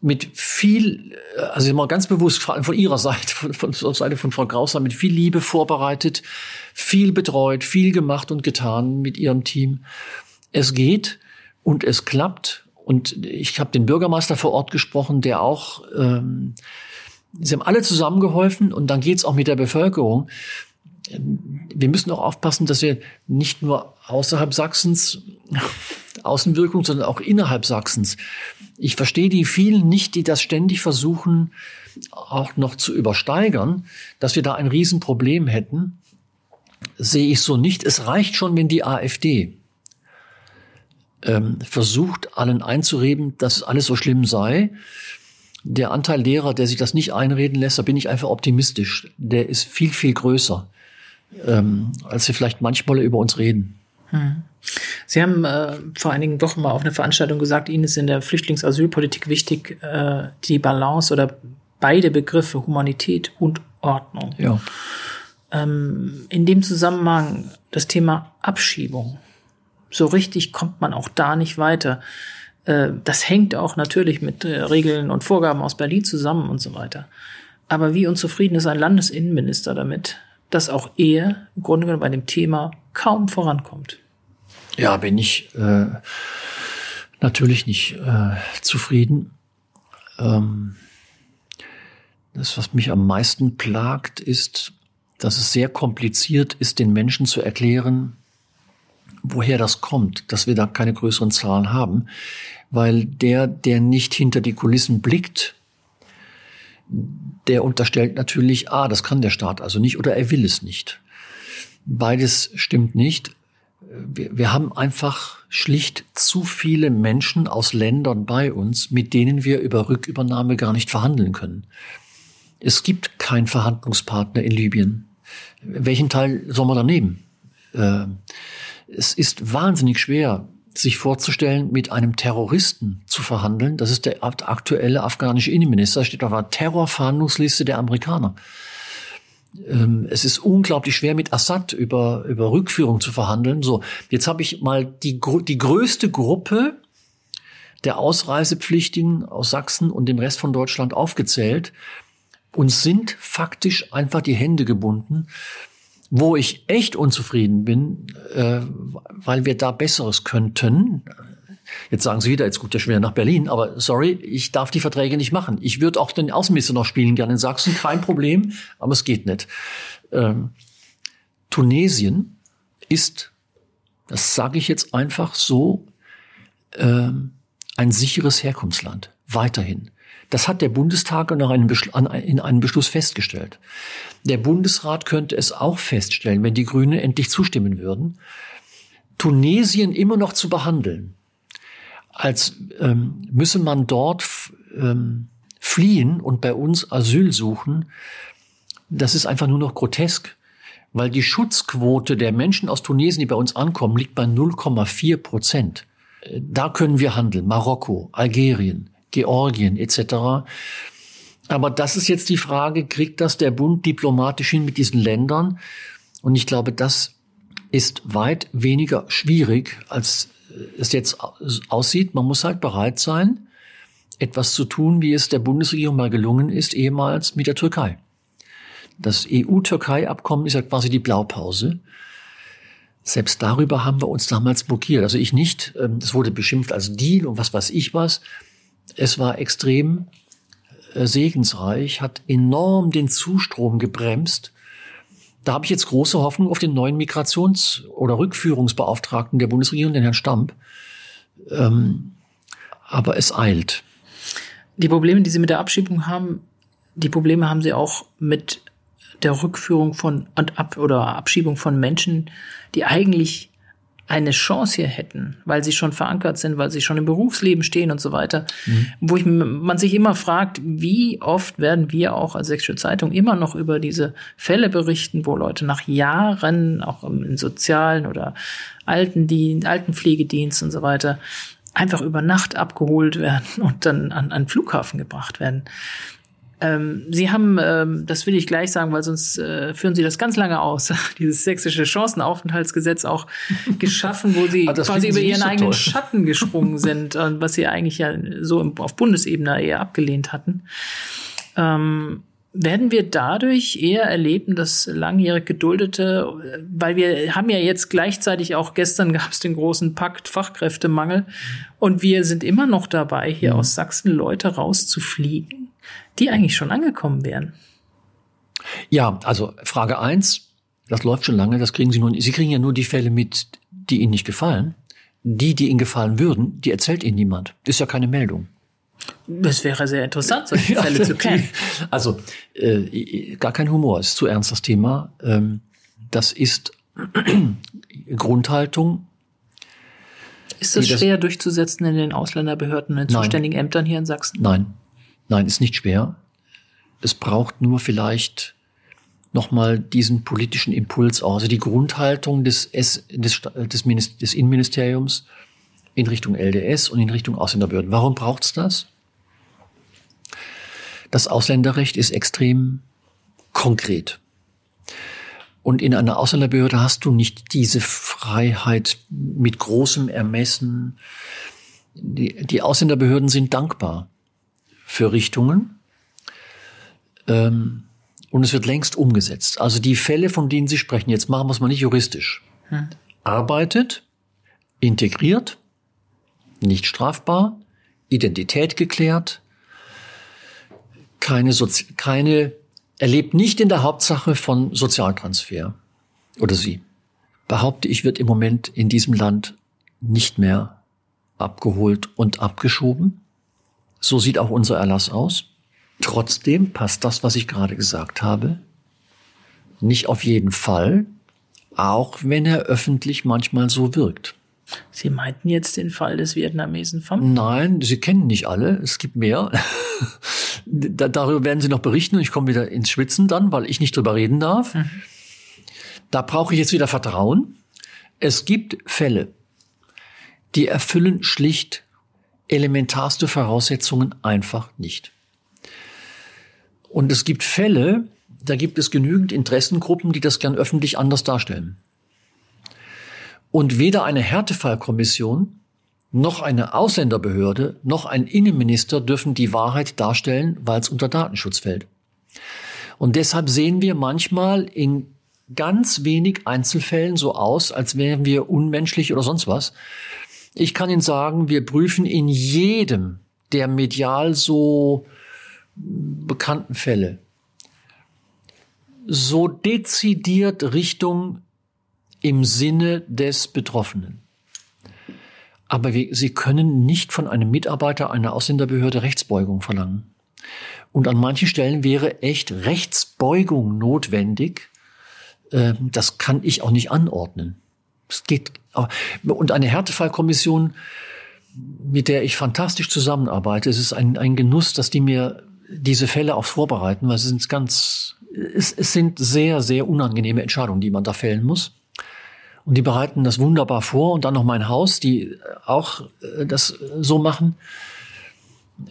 mit viel, also immer ganz bewusst von Ihrer Seite, von, von der Seite von Frau Grauser, mit viel Liebe vorbereitet, viel betreut, viel gemacht und getan mit Ihrem Team. Es geht und es klappt. Und ich habe den Bürgermeister vor Ort gesprochen, der auch, ähm, sie haben alle zusammengeholfen und dann geht's auch mit der Bevölkerung. Wir müssen auch aufpassen, dass wir nicht nur außerhalb Sachsens Außenwirkung, sondern auch innerhalb Sachsens. Ich verstehe die vielen nicht, die das ständig versuchen, auch noch zu übersteigern, dass wir da ein Riesenproblem hätten. Sehe ich so nicht. Es reicht schon, wenn die AfD ähm, versucht, allen einzureden, dass alles so schlimm sei. Der Anteil Lehrer, der sich das nicht einreden lässt, da bin ich einfach optimistisch. Der ist viel, viel größer, ähm, als wir vielleicht manchmal über uns reden. Hm. Sie haben äh, vor einigen Wochen mal auf einer Veranstaltung gesagt, Ihnen ist in der Flüchtlingsasylpolitik wichtig äh, die Balance oder beide Begriffe Humanität und Ordnung. Ja. Ähm, in dem Zusammenhang das Thema Abschiebung. So richtig kommt man auch da nicht weiter. Äh, das hängt auch natürlich mit äh, Regeln und Vorgaben aus Berlin zusammen und so weiter. Aber wie unzufrieden ist ein Landesinnenminister damit, dass auch er im Grunde genommen bei dem Thema kaum vorankommt? Ja, bin ich äh, natürlich nicht äh, zufrieden. Ähm, das, was mich am meisten plagt, ist, dass es sehr kompliziert ist, den Menschen zu erklären, woher das kommt, dass wir da keine größeren Zahlen haben, weil der, der nicht hinter die Kulissen blickt, der unterstellt natürlich, ah, das kann der Staat also nicht oder er will es nicht. Beides stimmt nicht wir, wir haben einfach schlicht zu viele Menschen aus Ländern bei uns, mit denen wir über Rückübernahme gar nicht verhandeln können. Es gibt keinen Verhandlungspartner in Libyen. Welchen Teil soll man da nehmen? Äh, es ist wahnsinnig schwer, sich vorzustellen, mit einem Terroristen zu verhandeln. Das ist der aktuelle afghanische Innenminister. steht auf einer Terrorfahndungsliste der Amerikaner. Ähm, es ist unglaublich schwer, mit Assad über, über Rückführung zu verhandeln. So, jetzt habe ich mal die, die größte Gruppe der Ausreisepflichtigen aus Sachsen und dem Rest von Deutschland aufgezählt. und sind faktisch einfach die Hände gebunden, wo ich echt unzufrieden bin, äh, weil wir da Besseres könnten. Jetzt sagen Sie wieder, jetzt guckt der schwer nach Berlin, aber sorry, ich darf die Verträge nicht machen. Ich würde auch den Außenminister noch spielen gerne in Sachsen, kein Problem, aber es geht nicht. Ähm, Tunesien ist, das sage ich jetzt einfach so, ähm, ein sicheres Herkunftsland. Weiterhin. Das hat der Bundestag in einem Beschluss festgestellt. Der Bundesrat könnte es auch feststellen, wenn die Grünen endlich zustimmen würden. Tunesien immer noch zu behandeln als ähm, müsse man dort ähm, fliehen und bei uns Asyl suchen, das ist einfach nur noch grotesk, weil die Schutzquote der Menschen aus Tunesien, die bei uns ankommen, liegt bei 0,4 Prozent. Da können wir handeln. Marokko, Algerien, Georgien etc. Aber das ist jetzt die Frage, kriegt das der Bund diplomatisch hin mit diesen Ländern? Und ich glaube, das ist weit weniger schwierig, als es jetzt aussieht, man muss halt bereit sein, etwas zu tun, wie es der Bundesregierung mal gelungen ist, ehemals mit der Türkei. Das EU-Türkei-Abkommen ist ja quasi die Blaupause. Selbst darüber haben wir uns damals blockiert. Also ich nicht. Ähm, es wurde beschimpft als Deal und was weiß ich was. Es war extrem äh, segensreich, hat enorm den Zustrom gebremst da habe ich jetzt große Hoffnung auf den neuen Migrations- oder Rückführungsbeauftragten der Bundesregierung, den Herrn Stamp. Ähm, aber es eilt. Die Probleme, die Sie mit der Abschiebung haben, die Probleme haben Sie auch mit der Rückführung von und ab oder Abschiebung von Menschen, die eigentlich eine Chance hier hätten, weil sie schon verankert sind, weil sie schon im Berufsleben stehen und so weiter, mhm. wo ich, man sich immer fragt, wie oft werden wir auch als Sächsische Zeitung immer noch über diese Fälle berichten, wo Leute nach Jahren, auch im sozialen oder Altendienst, Altenpflegedienst und so weiter, einfach über Nacht abgeholt werden und dann an einen Flughafen gebracht werden. Ähm, Sie haben, ähm, das will ich gleich sagen, weil sonst äh, führen Sie das ganz lange aus, dieses sächsische Chancenaufenthaltsgesetz auch geschaffen, wo Sie ah, quasi über Ihren so eigenen toll. Schatten gesprungen sind, und was Sie eigentlich ja so im, auf Bundesebene eher abgelehnt hatten. Ähm, werden wir dadurch eher erleben, dass langjährig geduldete, weil wir haben ja jetzt gleichzeitig auch gestern gab es den großen Pakt Fachkräftemangel und wir sind immer noch dabei, hier mhm. aus Sachsen Leute rauszufliegen, die eigentlich schon angekommen wären. Ja, also Frage eins, das läuft schon lange, das kriegen Sie nur, Sie kriegen ja nur die Fälle mit, die Ihnen nicht gefallen. Die, die Ihnen gefallen würden, die erzählt Ihnen niemand. Ist ja keine Meldung. Das wäre sehr interessant, solche ja, Fälle zu kennen. Also äh, gar kein Humor, ist zu ernst das Thema. Ähm, das ist Grundhaltung. Ist das schwer das, durchzusetzen in den Ausländerbehörden, in den zuständigen Ämtern hier in Sachsen? Nein, nein, ist nicht schwer. Es braucht nur vielleicht nochmal diesen politischen Impuls aus. Also die Grundhaltung des, S, des, des, Minister, des Innenministeriums in Richtung LDS und in Richtung Ausländerbehörden. Warum braucht's das? Das Ausländerrecht ist extrem konkret. Und in einer Ausländerbehörde hast du nicht diese Freiheit mit großem Ermessen. Die, die Ausländerbehörden sind dankbar für Richtungen. Ähm, und es wird längst umgesetzt. Also die Fälle, von denen Sie sprechen, jetzt machen wir es mal nicht juristisch. Hm. Arbeitet, integriert, nicht strafbar, Identität geklärt, keine, Sozi keine, er lebt nicht in der Hauptsache von Sozialtransfer. Oder sie. Behaupte ich, wird im Moment in diesem Land nicht mehr abgeholt und abgeschoben. So sieht auch unser Erlass aus. Trotzdem passt das, was ich gerade gesagt habe, nicht auf jeden Fall, auch wenn er öffentlich manchmal so wirkt. Sie meinten jetzt den Fall des Vietnamesen vom? Nein, Sie kennen nicht alle. Es gibt mehr. da, darüber werden Sie noch berichten und ich komme wieder ins Schwitzen dann, weil ich nicht drüber reden darf. Mhm. Da brauche ich jetzt wieder Vertrauen. Es gibt Fälle, die erfüllen schlicht elementarste Voraussetzungen einfach nicht. Und es gibt Fälle, da gibt es genügend Interessengruppen, die das gern öffentlich anders darstellen. Und weder eine Härtefallkommission noch eine Ausländerbehörde noch ein Innenminister dürfen die Wahrheit darstellen, weil es unter Datenschutz fällt. Und deshalb sehen wir manchmal in ganz wenig Einzelfällen so aus, als wären wir unmenschlich oder sonst was. Ich kann Ihnen sagen, wir prüfen in jedem der medial so bekannten Fälle so dezidiert Richtung im Sinne des Betroffenen. Aber wir, Sie können nicht von einem Mitarbeiter einer Ausländerbehörde Rechtsbeugung verlangen. Und an manchen Stellen wäre echt Rechtsbeugung notwendig. Ähm, das kann ich auch nicht anordnen. Es geht. Und eine Härtefallkommission, mit der ich fantastisch zusammenarbeite, es ist ein, ein Genuss, dass die mir diese Fälle auch vorbereiten, weil es sind ganz, es, es sind sehr, sehr unangenehme Entscheidungen, die man da fällen muss. Und die bereiten das wunderbar vor und dann noch mein Haus, die auch äh, das so machen.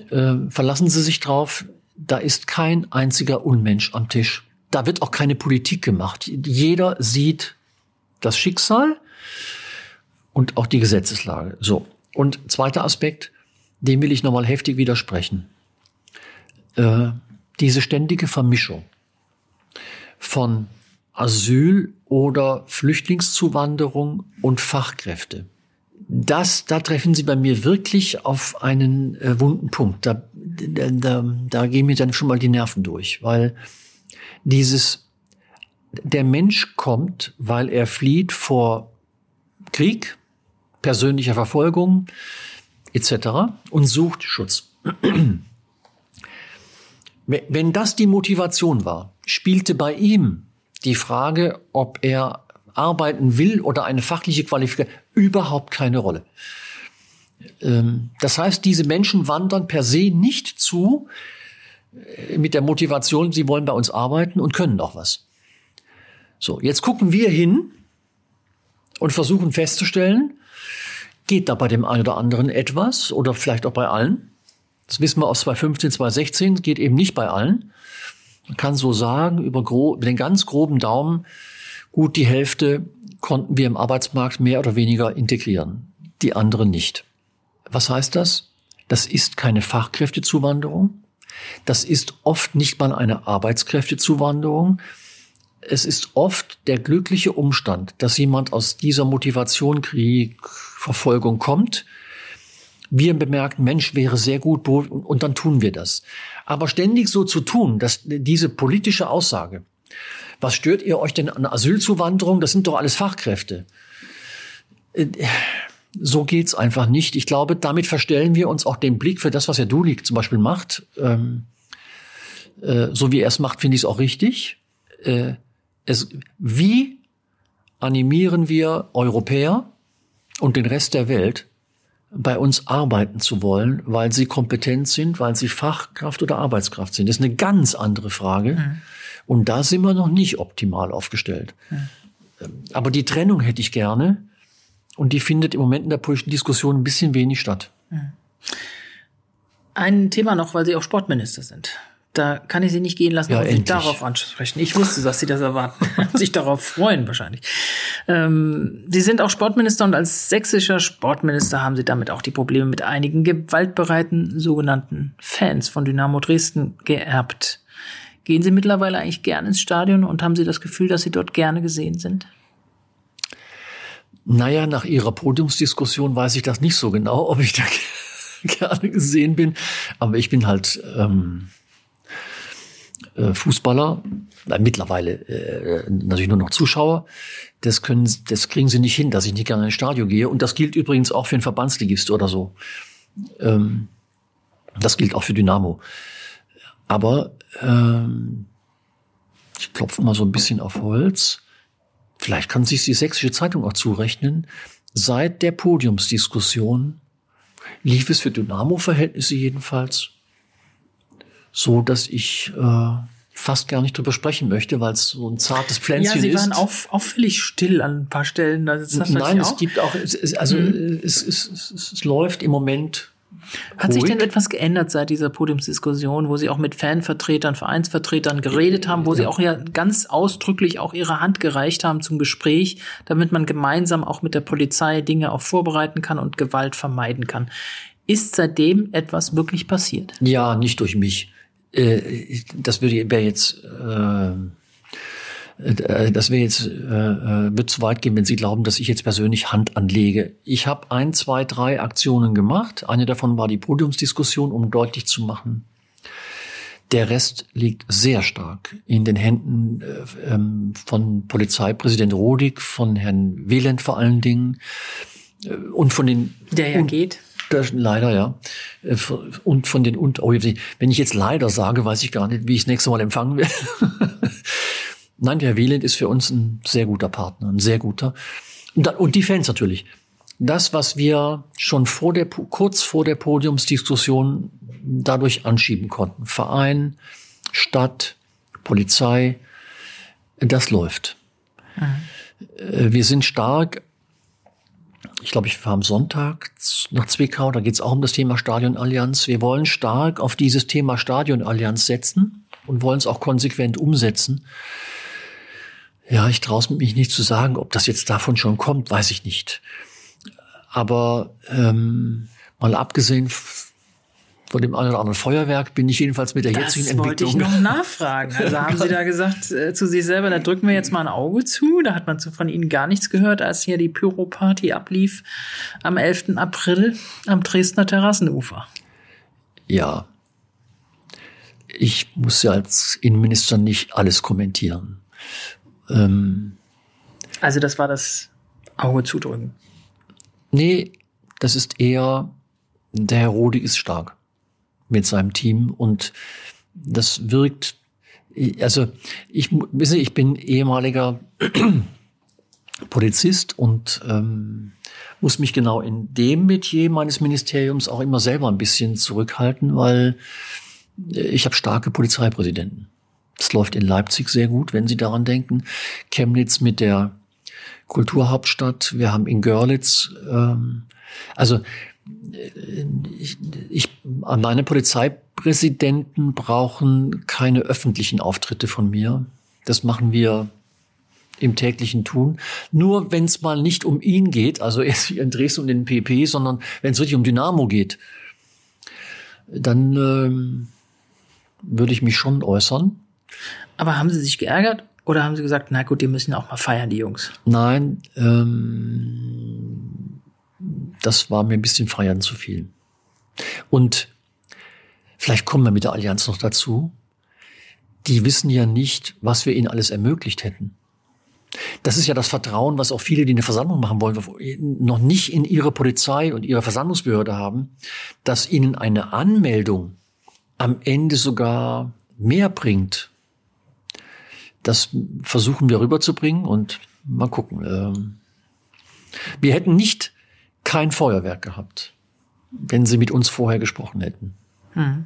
Äh, verlassen Sie sich drauf, da ist kein einziger Unmensch am Tisch. Da wird auch keine Politik gemacht. Jeder sieht das Schicksal und auch die Gesetzeslage. So. Und zweiter Aspekt, dem will ich nochmal heftig widersprechen. Äh, diese ständige Vermischung von Asyl oder Flüchtlingszuwanderung und Fachkräfte. Das, da treffen Sie bei mir wirklich auf einen äh, wunden Punkt. Da, da, da, da gehen mir dann schon mal die Nerven durch, weil dieses, der Mensch kommt, weil er flieht vor Krieg, persönlicher Verfolgung etc. und sucht Schutz. Wenn das die Motivation war, spielte bei ihm die Frage, ob er arbeiten will oder eine fachliche Qualifikation, überhaupt keine Rolle. Ähm, das heißt, diese Menschen wandern per se nicht zu äh, mit der Motivation, sie wollen bei uns arbeiten und können auch was. So, jetzt gucken wir hin und versuchen festzustellen, geht da bei dem einen oder anderen etwas oder vielleicht auch bei allen? Das wissen wir aus 2015, 2016, geht eben nicht bei allen. Man kann so sagen, über, über den ganz groben Daumen, gut die Hälfte konnten wir im Arbeitsmarkt mehr oder weniger integrieren, die anderen nicht. Was heißt das? Das ist keine Fachkräftezuwanderung. Das ist oft nicht mal eine Arbeitskräftezuwanderung. Es ist oft der glückliche Umstand, dass jemand aus dieser Motivation Krieg, Verfolgung kommt. Wir bemerken, Mensch, wäre sehr gut, und dann tun wir das. Aber ständig so zu tun, dass diese politische Aussage, was stört ihr euch denn an Asylzuwanderung? Das sind doch alles Fachkräfte. Äh, so geht's einfach nicht. Ich glaube, damit verstellen wir uns auch den Blick für das, was Herr Dulik zum Beispiel macht. Ähm, äh, so wie er es macht, finde ich es auch richtig. Äh, es, wie animieren wir Europäer und den Rest der Welt, bei uns arbeiten zu wollen, weil sie kompetent sind, weil sie Fachkraft oder Arbeitskraft sind? Das ist eine ganz andere Frage. Mhm. Und da sind wir noch nicht optimal aufgestellt. Mhm. Aber die Trennung hätte ich gerne. Und die findet im Moment in der politischen Diskussion ein bisschen wenig statt. Mhm. Ein Thema noch, weil Sie auch Sportminister sind. Da kann ich Sie nicht gehen lassen, ja, Sie darauf ansprechen. Ich wusste, dass Sie das erwarten, sich darauf freuen wahrscheinlich. Ähm, Sie sind auch Sportminister und als sächsischer Sportminister haben Sie damit auch die Probleme mit einigen gewaltbereiten sogenannten Fans von Dynamo Dresden geerbt. Gehen Sie mittlerweile eigentlich gern ins Stadion und haben Sie das Gefühl, dass Sie dort gerne gesehen sind? Naja, nach Ihrer Podiumsdiskussion weiß ich das nicht so genau, ob ich da gerne gesehen bin. Aber ich bin halt ähm, äh, Fußballer, äh, mittlerweile äh, natürlich nur noch Zuschauer. Das, können, das kriegen sie nicht hin, dass ich nicht gerne ins Stadion gehe. Und das gilt übrigens auch für einen Verbandsligist oder so. Ähm, das gilt auch für Dynamo. Aber ähm, ich klopfe mal so ein bisschen auf Holz. Vielleicht kann sich die Sächsische Zeitung auch zurechnen. Seit der Podiumsdiskussion lief es für Dynamo-Verhältnisse jedenfalls so, dass ich äh, fast gar nicht drüber sprechen möchte, weil es so ein zartes Pflänzchen ist. Ja, Sie waren auf, auffällig still an ein paar Stellen. Das, das Nein, es gibt auch, es, also mhm. es, es, es, es läuft im Moment hat sich denn etwas geändert seit dieser Podiumsdiskussion, wo Sie auch mit Fanvertretern, Vereinsvertretern geredet haben, wo. Sie auch ja ganz ausdrücklich auch Ihre Hand gereicht haben zum Gespräch, damit man gemeinsam auch mit der Polizei Dinge auch vorbereiten kann und Gewalt vermeiden kann? Ist seitdem etwas wirklich passiert? Ja, nicht durch mich. Äh, das würde wäre jetzt äh, äh, das wäre jetzt, äh, äh, wird zu weit gehen, wenn Sie glauben, dass ich jetzt persönlich Hand anlege. Ich habe ein, zwei, drei Aktionen gemacht. Eine davon war die Podiumsdiskussion, um deutlich zu machen, der Rest liegt sehr stark in den Händen äh, ähm, von Polizeipräsident Rodig, von Herrn Wieland vor allen Dingen äh, und von den... Der ja geht. Das, leider, ja. Äh, und von den... Und, oh, wenn ich jetzt leider sage, weiß ich gar nicht, wie ich das nächste Mal empfangen werde. Nein, der Wieland ist für uns ein sehr guter Partner, ein sehr guter. Und, dann, und die Fans natürlich. Das, was wir schon vor der, kurz vor der Podiumsdiskussion dadurch anschieben konnten. Verein, Stadt, Polizei, das läuft. Mhm. Wir sind stark. Ich glaube, ich fahre am Sonntag nach Zwickau. Da geht es auch um das Thema Stadionallianz. Wir wollen stark auf dieses Thema Stadionallianz setzen und wollen es auch konsequent umsetzen. Ja, ich traue mich nicht zu sagen, ob das jetzt davon schon kommt, weiß ich nicht. Aber ähm, mal abgesehen von dem einen oder anderen Feuerwerk bin ich jedenfalls mit der das jetzigen Entwicklung. Das wollte ich noch nachfragen. Also haben Sie da gesagt äh, zu sich selber, da drücken wir jetzt mal ein Auge zu. Da hat man von Ihnen gar nichts gehört, als hier die Pyro-Party ablief am 11. April am Dresdner Terrassenufer. Ja. Ich muss ja als Innenminister nicht alles kommentieren. Ähm, also das war das Auge zudrücken. Nee, das ist eher, der Herr ist stark mit seinem Team und das wirkt, also ich, wissen ich bin ehemaliger Polizist und ähm, muss mich genau in dem Metier meines Ministeriums auch immer selber ein bisschen zurückhalten, weil ich habe starke Polizeipräsidenten. Das läuft in Leipzig sehr gut, wenn Sie daran denken. Chemnitz mit der Kulturhauptstadt. Wir haben in Görlitz, ähm, also ich, ich, meine Polizeipräsidenten brauchen keine öffentlichen Auftritte von mir. Das machen wir im täglichen Tun. Nur wenn es mal nicht um ihn geht, also in Dresden und den PP, sondern wenn es wirklich um Dynamo geht, dann ähm, würde ich mich schon äußern. Aber haben Sie sich geärgert oder haben Sie gesagt, na gut, die müssen auch mal feiern, die Jungs? Nein, ähm, das war mir ein bisschen feiern zu viel. Und vielleicht kommen wir mit der Allianz noch dazu. Die wissen ja nicht, was wir ihnen alles ermöglicht hätten. Das ist ja das Vertrauen, was auch viele, die eine Versammlung machen wollen, noch nicht in ihre Polizei und ihre Versammlungsbehörde haben, dass ihnen eine Anmeldung am Ende sogar mehr bringt. Das versuchen wir rüberzubringen und mal gucken. Ähm, wir hätten nicht kein Feuerwerk gehabt, wenn sie mit uns vorher gesprochen hätten. Hm.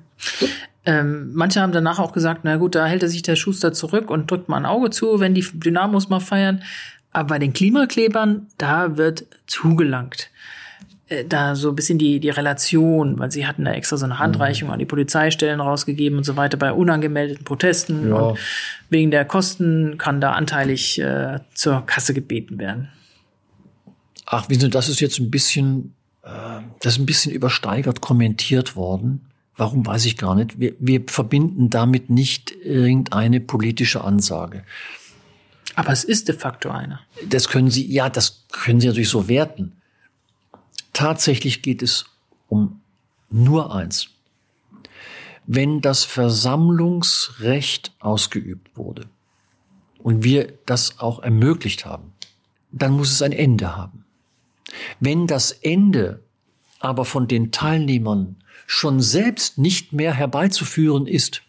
Ähm, manche haben danach auch gesagt, na gut, da hält er sich der Schuster zurück und drückt mal ein Auge zu, wenn die Dynamos mal feiern. Aber bei den Klimaklebern, da wird zugelangt. Äh, da so ein bisschen die, die Relation, weil sie hatten da extra so eine Handreichung mhm. an die Polizeistellen rausgegeben und so weiter bei unangemeldeten Protesten. Ja. Und wegen der Kosten kann da anteilig äh, zur Kasse gebeten werden. Ach, wie Sie, das ist jetzt ein bisschen, äh, das ist ein bisschen übersteigert kommentiert worden. Warum weiß ich gar nicht. Wir, wir verbinden damit nicht irgendeine politische Ansage. Aber es ist de facto eine. Das können Sie, ja, das können Sie natürlich so werten. Tatsächlich geht es um nur eins. Wenn das Versammlungsrecht ausgeübt wurde und wir das auch ermöglicht haben, dann muss es ein Ende haben. Wenn das Ende aber von den Teilnehmern schon selbst nicht mehr herbeizuführen ist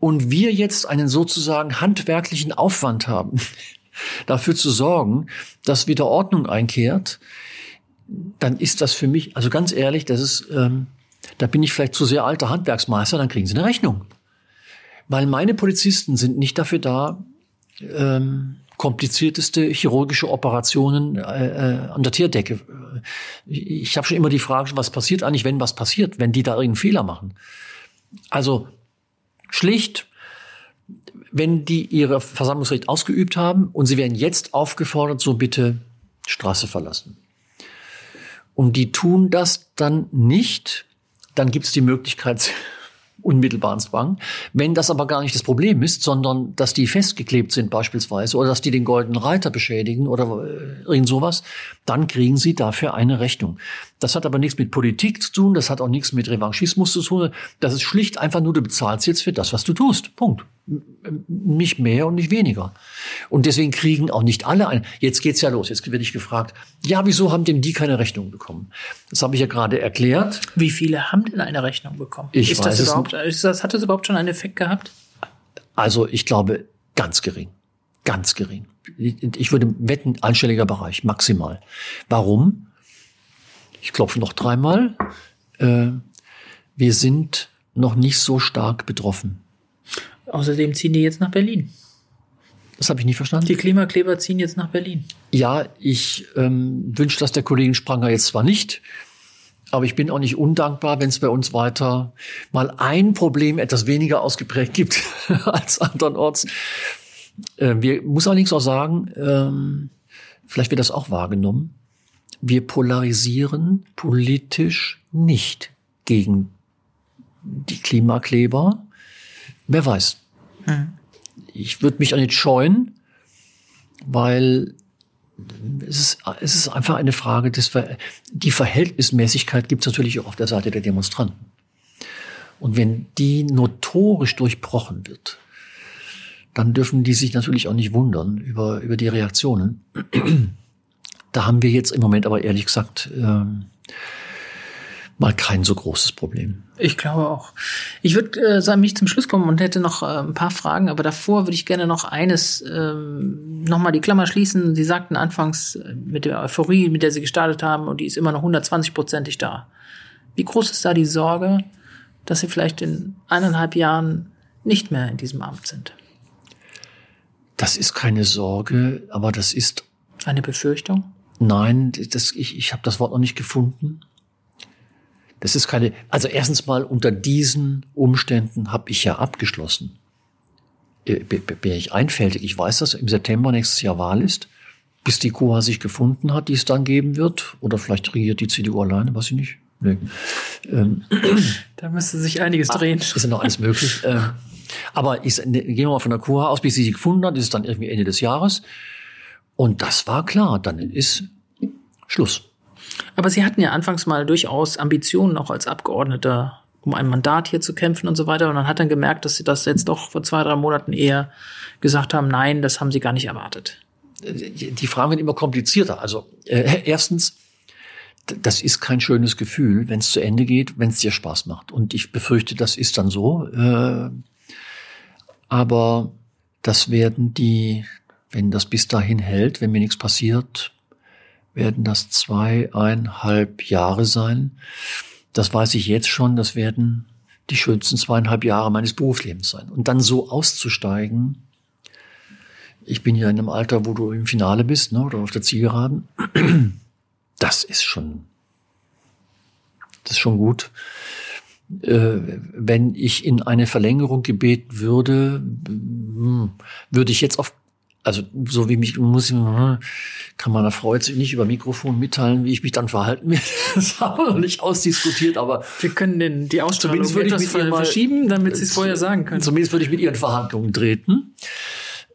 und wir jetzt einen sozusagen handwerklichen Aufwand haben, dafür zu sorgen, dass wieder Ordnung einkehrt, dann ist das für mich, also ganz ehrlich, das ist, ähm, da bin ich vielleicht zu sehr alter Handwerksmeister, dann kriegen Sie eine Rechnung. Weil meine Polizisten sind nicht dafür da, ähm, komplizierteste chirurgische Operationen äh, äh, an der Tierdecke. Ich habe schon immer die Frage, was passiert eigentlich, wenn was passiert, wenn die da irgendeinen Fehler machen. Also schlicht, wenn die ihre Versammlungsrecht ausgeübt haben und sie werden jetzt aufgefordert, so bitte Straße verlassen. Und die tun das dann nicht, dann gibt es die Möglichkeit, unmittelbaren Zwang. Wenn das aber gar nicht das Problem ist, sondern dass die festgeklebt sind beispielsweise oder dass die den goldenen Reiter beschädigen oder äh, irgend sowas, dann kriegen sie dafür eine Rechnung. Das hat aber nichts mit Politik zu tun, das hat auch nichts mit Revanchismus zu tun. Das ist schlicht einfach nur, du bezahlst jetzt für das, was du tust. Punkt. Nicht mehr und nicht weniger. Und deswegen kriegen auch nicht alle ein. Jetzt geht's ja los. Jetzt werde ich gefragt, ja, wieso haben denn die keine Rechnung bekommen? Das habe ich ja gerade erklärt. Wie viele haben denn eine Rechnung bekommen? Ich ist weiß das überhaupt, es ist das, hat das überhaupt schon einen Effekt gehabt? Also ich glaube, ganz gering. Ganz gering. Ich würde wetten, einstelliger Bereich, maximal. Warum? Ich klopfe noch dreimal. Äh, wir sind noch nicht so stark betroffen. Außerdem ziehen die jetzt nach Berlin. Das habe ich nicht verstanden. Die Klimakleber ziehen jetzt nach Berlin. Ja, ich ähm, wünsche das der Kollegin Spranger jetzt zwar nicht, aber ich bin auch nicht undankbar, wenn es bei uns weiter mal ein Problem etwas weniger ausgeprägt gibt als andernorts. Äh, wir muss allerdings auch sagen, ähm, vielleicht wird das auch wahrgenommen. Wir polarisieren politisch nicht gegen die Klimakleber. Wer weiß. Hm. Ich würde mich auch nicht scheuen, weil es ist, es ist einfach eine Frage des Ver die Verhältnismäßigkeit gibt es natürlich auch auf der Seite der Demonstranten. Und wenn die notorisch durchbrochen wird, dann dürfen die sich natürlich auch nicht wundern über, über die Reaktionen. Da haben wir jetzt im Moment aber ehrlich gesagt ähm, mal kein so großes Problem. Ich glaube auch. Ich würde äh, sagen, mich zum Schluss kommen und hätte noch äh, ein paar Fragen, aber davor würde ich gerne noch eines ähm, nochmal die Klammer schließen. Sie sagten anfangs äh, mit der Euphorie, mit der Sie gestartet haben, und die ist immer noch 120-prozentig da. Wie groß ist da die Sorge, dass Sie vielleicht in eineinhalb Jahren nicht mehr in diesem Amt sind? Das ist keine Sorge, aber das ist eine Befürchtung. Nein, das, ich, ich habe das Wort noch nicht gefunden. Das ist keine, also erstens mal unter diesen Umständen habe ich ja abgeschlossen. Äh, bin ich einfältig. Ich weiß, dass im September nächstes Jahr Wahl ist, bis die Koa sich gefunden hat, die es dann geben wird. Oder vielleicht regiert die CDU alleine, weiß ich nicht. Nee. Ähm, da müsste sich einiges drehen. Ist ja noch alles möglich. ähm, aber ich, ne, gehen wir mal von der Koa aus, bis sie sich gefunden hat, ist es dann irgendwie Ende des Jahres. Und das war klar, dann ist Schluss. Aber Sie hatten ja anfangs mal durchaus Ambitionen, auch als Abgeordneter, um ein Mandat hier zu kämpfen und so weiter. Und dann hat dann gemerkt, dass Sie das jetzt doch vor zwei, drei Monaten eher gesagt haben, nein, das haben Sie gar nicht erwartet. Die Fragen werden immer komplizierter. Also äh, erstens, das ist kein schönes Gefühl, wenn es zu Ende geht, wenn es dir Spaß macht. Und ich befürchte, das ist dann so. Äh, aber das werden die, wenn das bis dahin hält, wenn mir nichts passiert, werden das zweieinhalb Jahre sein. Das weiß ich jetzt schon, das werden die schönsten zweieinhalb Jahre meines Berufslebens sein. Und dann so auszusteigen, ich bin ja in einem Alter, wo du im Finale bist, ne, oder auf der Zielgeraden, das ist schon, das ist schon gut. Äh, wenn ich in eine Verlängerung gebeten würde, hm, würde ich jetzt auf also so wie mich muss ich, hm, kann man Frau sich nicht über Mikrofon mitteilen, wie ich mich dann verhalten werde. Das haben wir noch nicht ausdiskutiert, aber wir können den, die Ausstrahlung etwas verschieben, damit Sie es vorher sagen können. Zumindest würde ich mit Ihren Verhandlungen treten.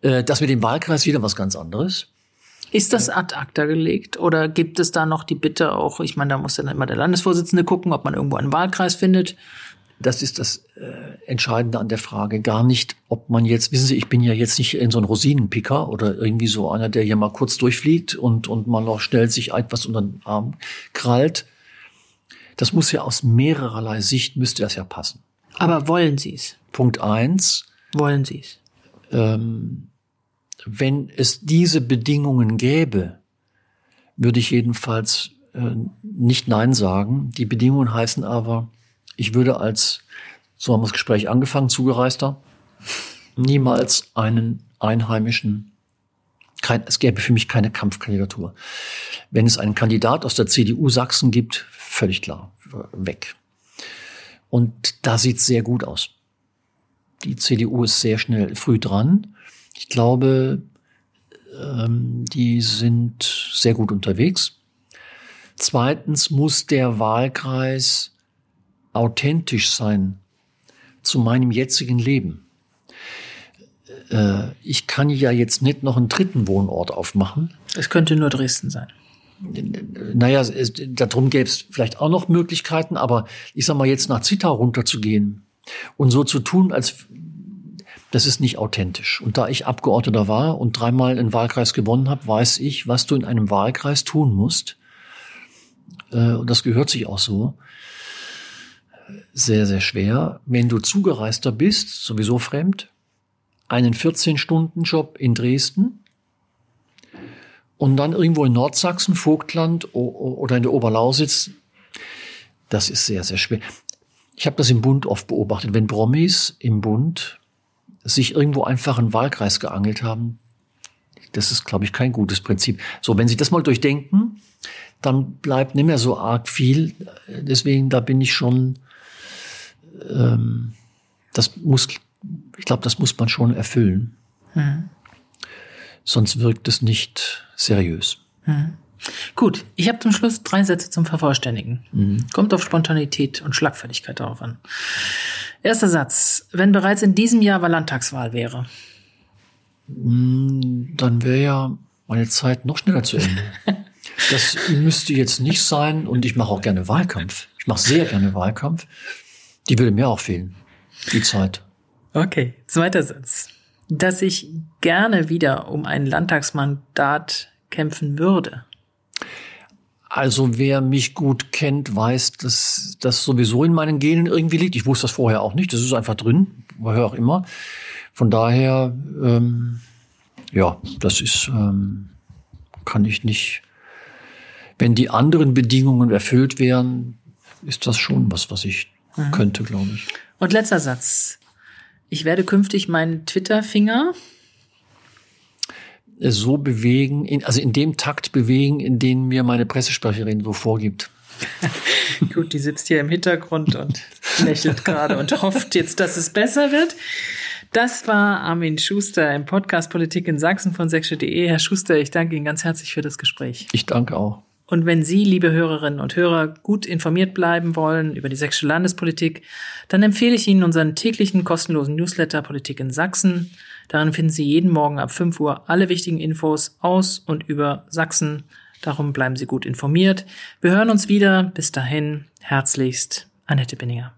Äh, das mit dem Wahlkreis wieder was ganz anderes. Ist das ad acta gelegt oder gibt es da noch die Bitte auch, ich meine, da muss dann immer der Landesvorsitzende gucken, ob man irgendwo einen Wahlkreis findet. Das ist das äh, Entscheidende an der Frage. Gar nicht, ob man jetzt, wissen Sie, ich bin ja jetzt nicht in so ein Rosinenpicker oder irgendwie so einer, der hier mal kurz durchfliegt und, und mal noch schnell sich etwas unter den Arm krallt. Das muss ja aus mehrererlei Sicht, müsste das ja passen. Aber wollen Sie es? Punkt eins. Wollen Sie es? Ähm, wenn es diese Bedingungen gäbe, würde ich jedenfalls äh, nicht Nein sagen. Die Bedingungen heißen aber, ich würde als, so haben wir das Gespräch angefangen, Zugereister, niemals einen einheimischen, kein, es gäbe für mich keine Kampfkandidatur. Wenn es einen Kandidat aus der CDU Sachsen gibt, völlig klar, weg. Und da sieht sehr gut aus. Die CDU ist sehr schnell früh dran. Ich glaube, ähm, die sind sehr gut unterwegs. Zweitens muss der Wahlkreis authentisch sein zu meinem jetzigen Leben. Äh, ich kann ja jetzt nicht noch einen dritten Wohnort aufmachen. Es könnte nur Dresden sein. Naja, es, darum gäbe es vielleicht auch noch Möglichkeiten, aber ich sag mal, jetzt nach Zittau runterzugehen und so zu tun, als das ist nicht authentisch. Und da ich Abgeordneter war und dreimal einen Wahlkreis gewonnen habe, weiß ich, was du in einem Wahlkreis tun musst. Äh, und das gehört sich auch so sehr, sehr schwer. Wenn du Zugereister bist, sowieso fremd, einen 14-Stunden-Job in Dresden und dann irgendwo in Nordsachsen, Vogtland oder in der Oberlausitz, das ist sehr, sehr schwer. Ich habe das im Bund oft beobachtet, wenn Promis im Bund sich irgendwo einfach einen Wahlkreis geangelt haben, das ist, glaube ich, kein gutes Prinzip. So, wenn Sie das mal durchdenken, dann bleibt nicht mehr so arg viel. Deswegen, da bin ich schon ähm, das muss, ich glaube, das muss man schon erfüllen. Mhm. Sonst wirkt es nicht seriös. Mhm. Gut, ich habe zum Schluss drei Sätze zum Vervollständigen. Mhm. Kommt auf Spontanität und Schlagfertigkeit darauf an. Erster Satz. Wenn bereits in diesem Jahr Landtagswahl wäre. Mm, dann wäre ja meine Zeit noch schneller zu Ende. das müsste jetzt nicht sein und ich mache auch gerne Wahlkampf. Ich mache sehr gerne Wahlkampf. Die würde mir auch fehlen, die Zeit. Okay, zweiter Satz. Dass ich gerne wieder um ein Landtagsmandat kämpfen würde. Also wer mich gut kennt, weiß, dass das sowieso in meinen Genen irgendwie liegt. Ich wusste das vorher auch nicht. Das ist einfach drin, woher auch immer. Von daher, ähm, ja, das ist, ähm, kann ich nicht. Wenn die anderen Bedingungen erfüllt wären, ist das schon was, was ich mhm. könnte, glaube ich. Und letzter Satz. Ich werde künftig meinen Twitter-Finger so bewegen, in, also in dem Takt bewegen, in den mir meine Pressesprecherin so vorgibt. Gut, die sitzt hier im Hintergrund und lächelt gerade und hofft jetzt, dass es besser wird. Das war Armin Schuster im Podcast Politik in Sachsen von sächsische.de. Herr Schuster, ich danke Ihnen ganz herzlich für das Gespräch. Ich danke auch. Und wenn Sie, liebe Hörerinnen und Hörer, gut informiert bleiben wollen über die sächsische Landespolitik, dann empfehle ich Ihnen unseren täglichen kostenlosen Newsletter Politik in Sachsen. Darin finden Sie jeden Morgen ab 5 Uhr alle wichtigen Infos aus und über Sachsen. Darum bleiben Sie gut informiert. Wir hören uns wieder. Bis dahin, herzlichst, Annette Binninger.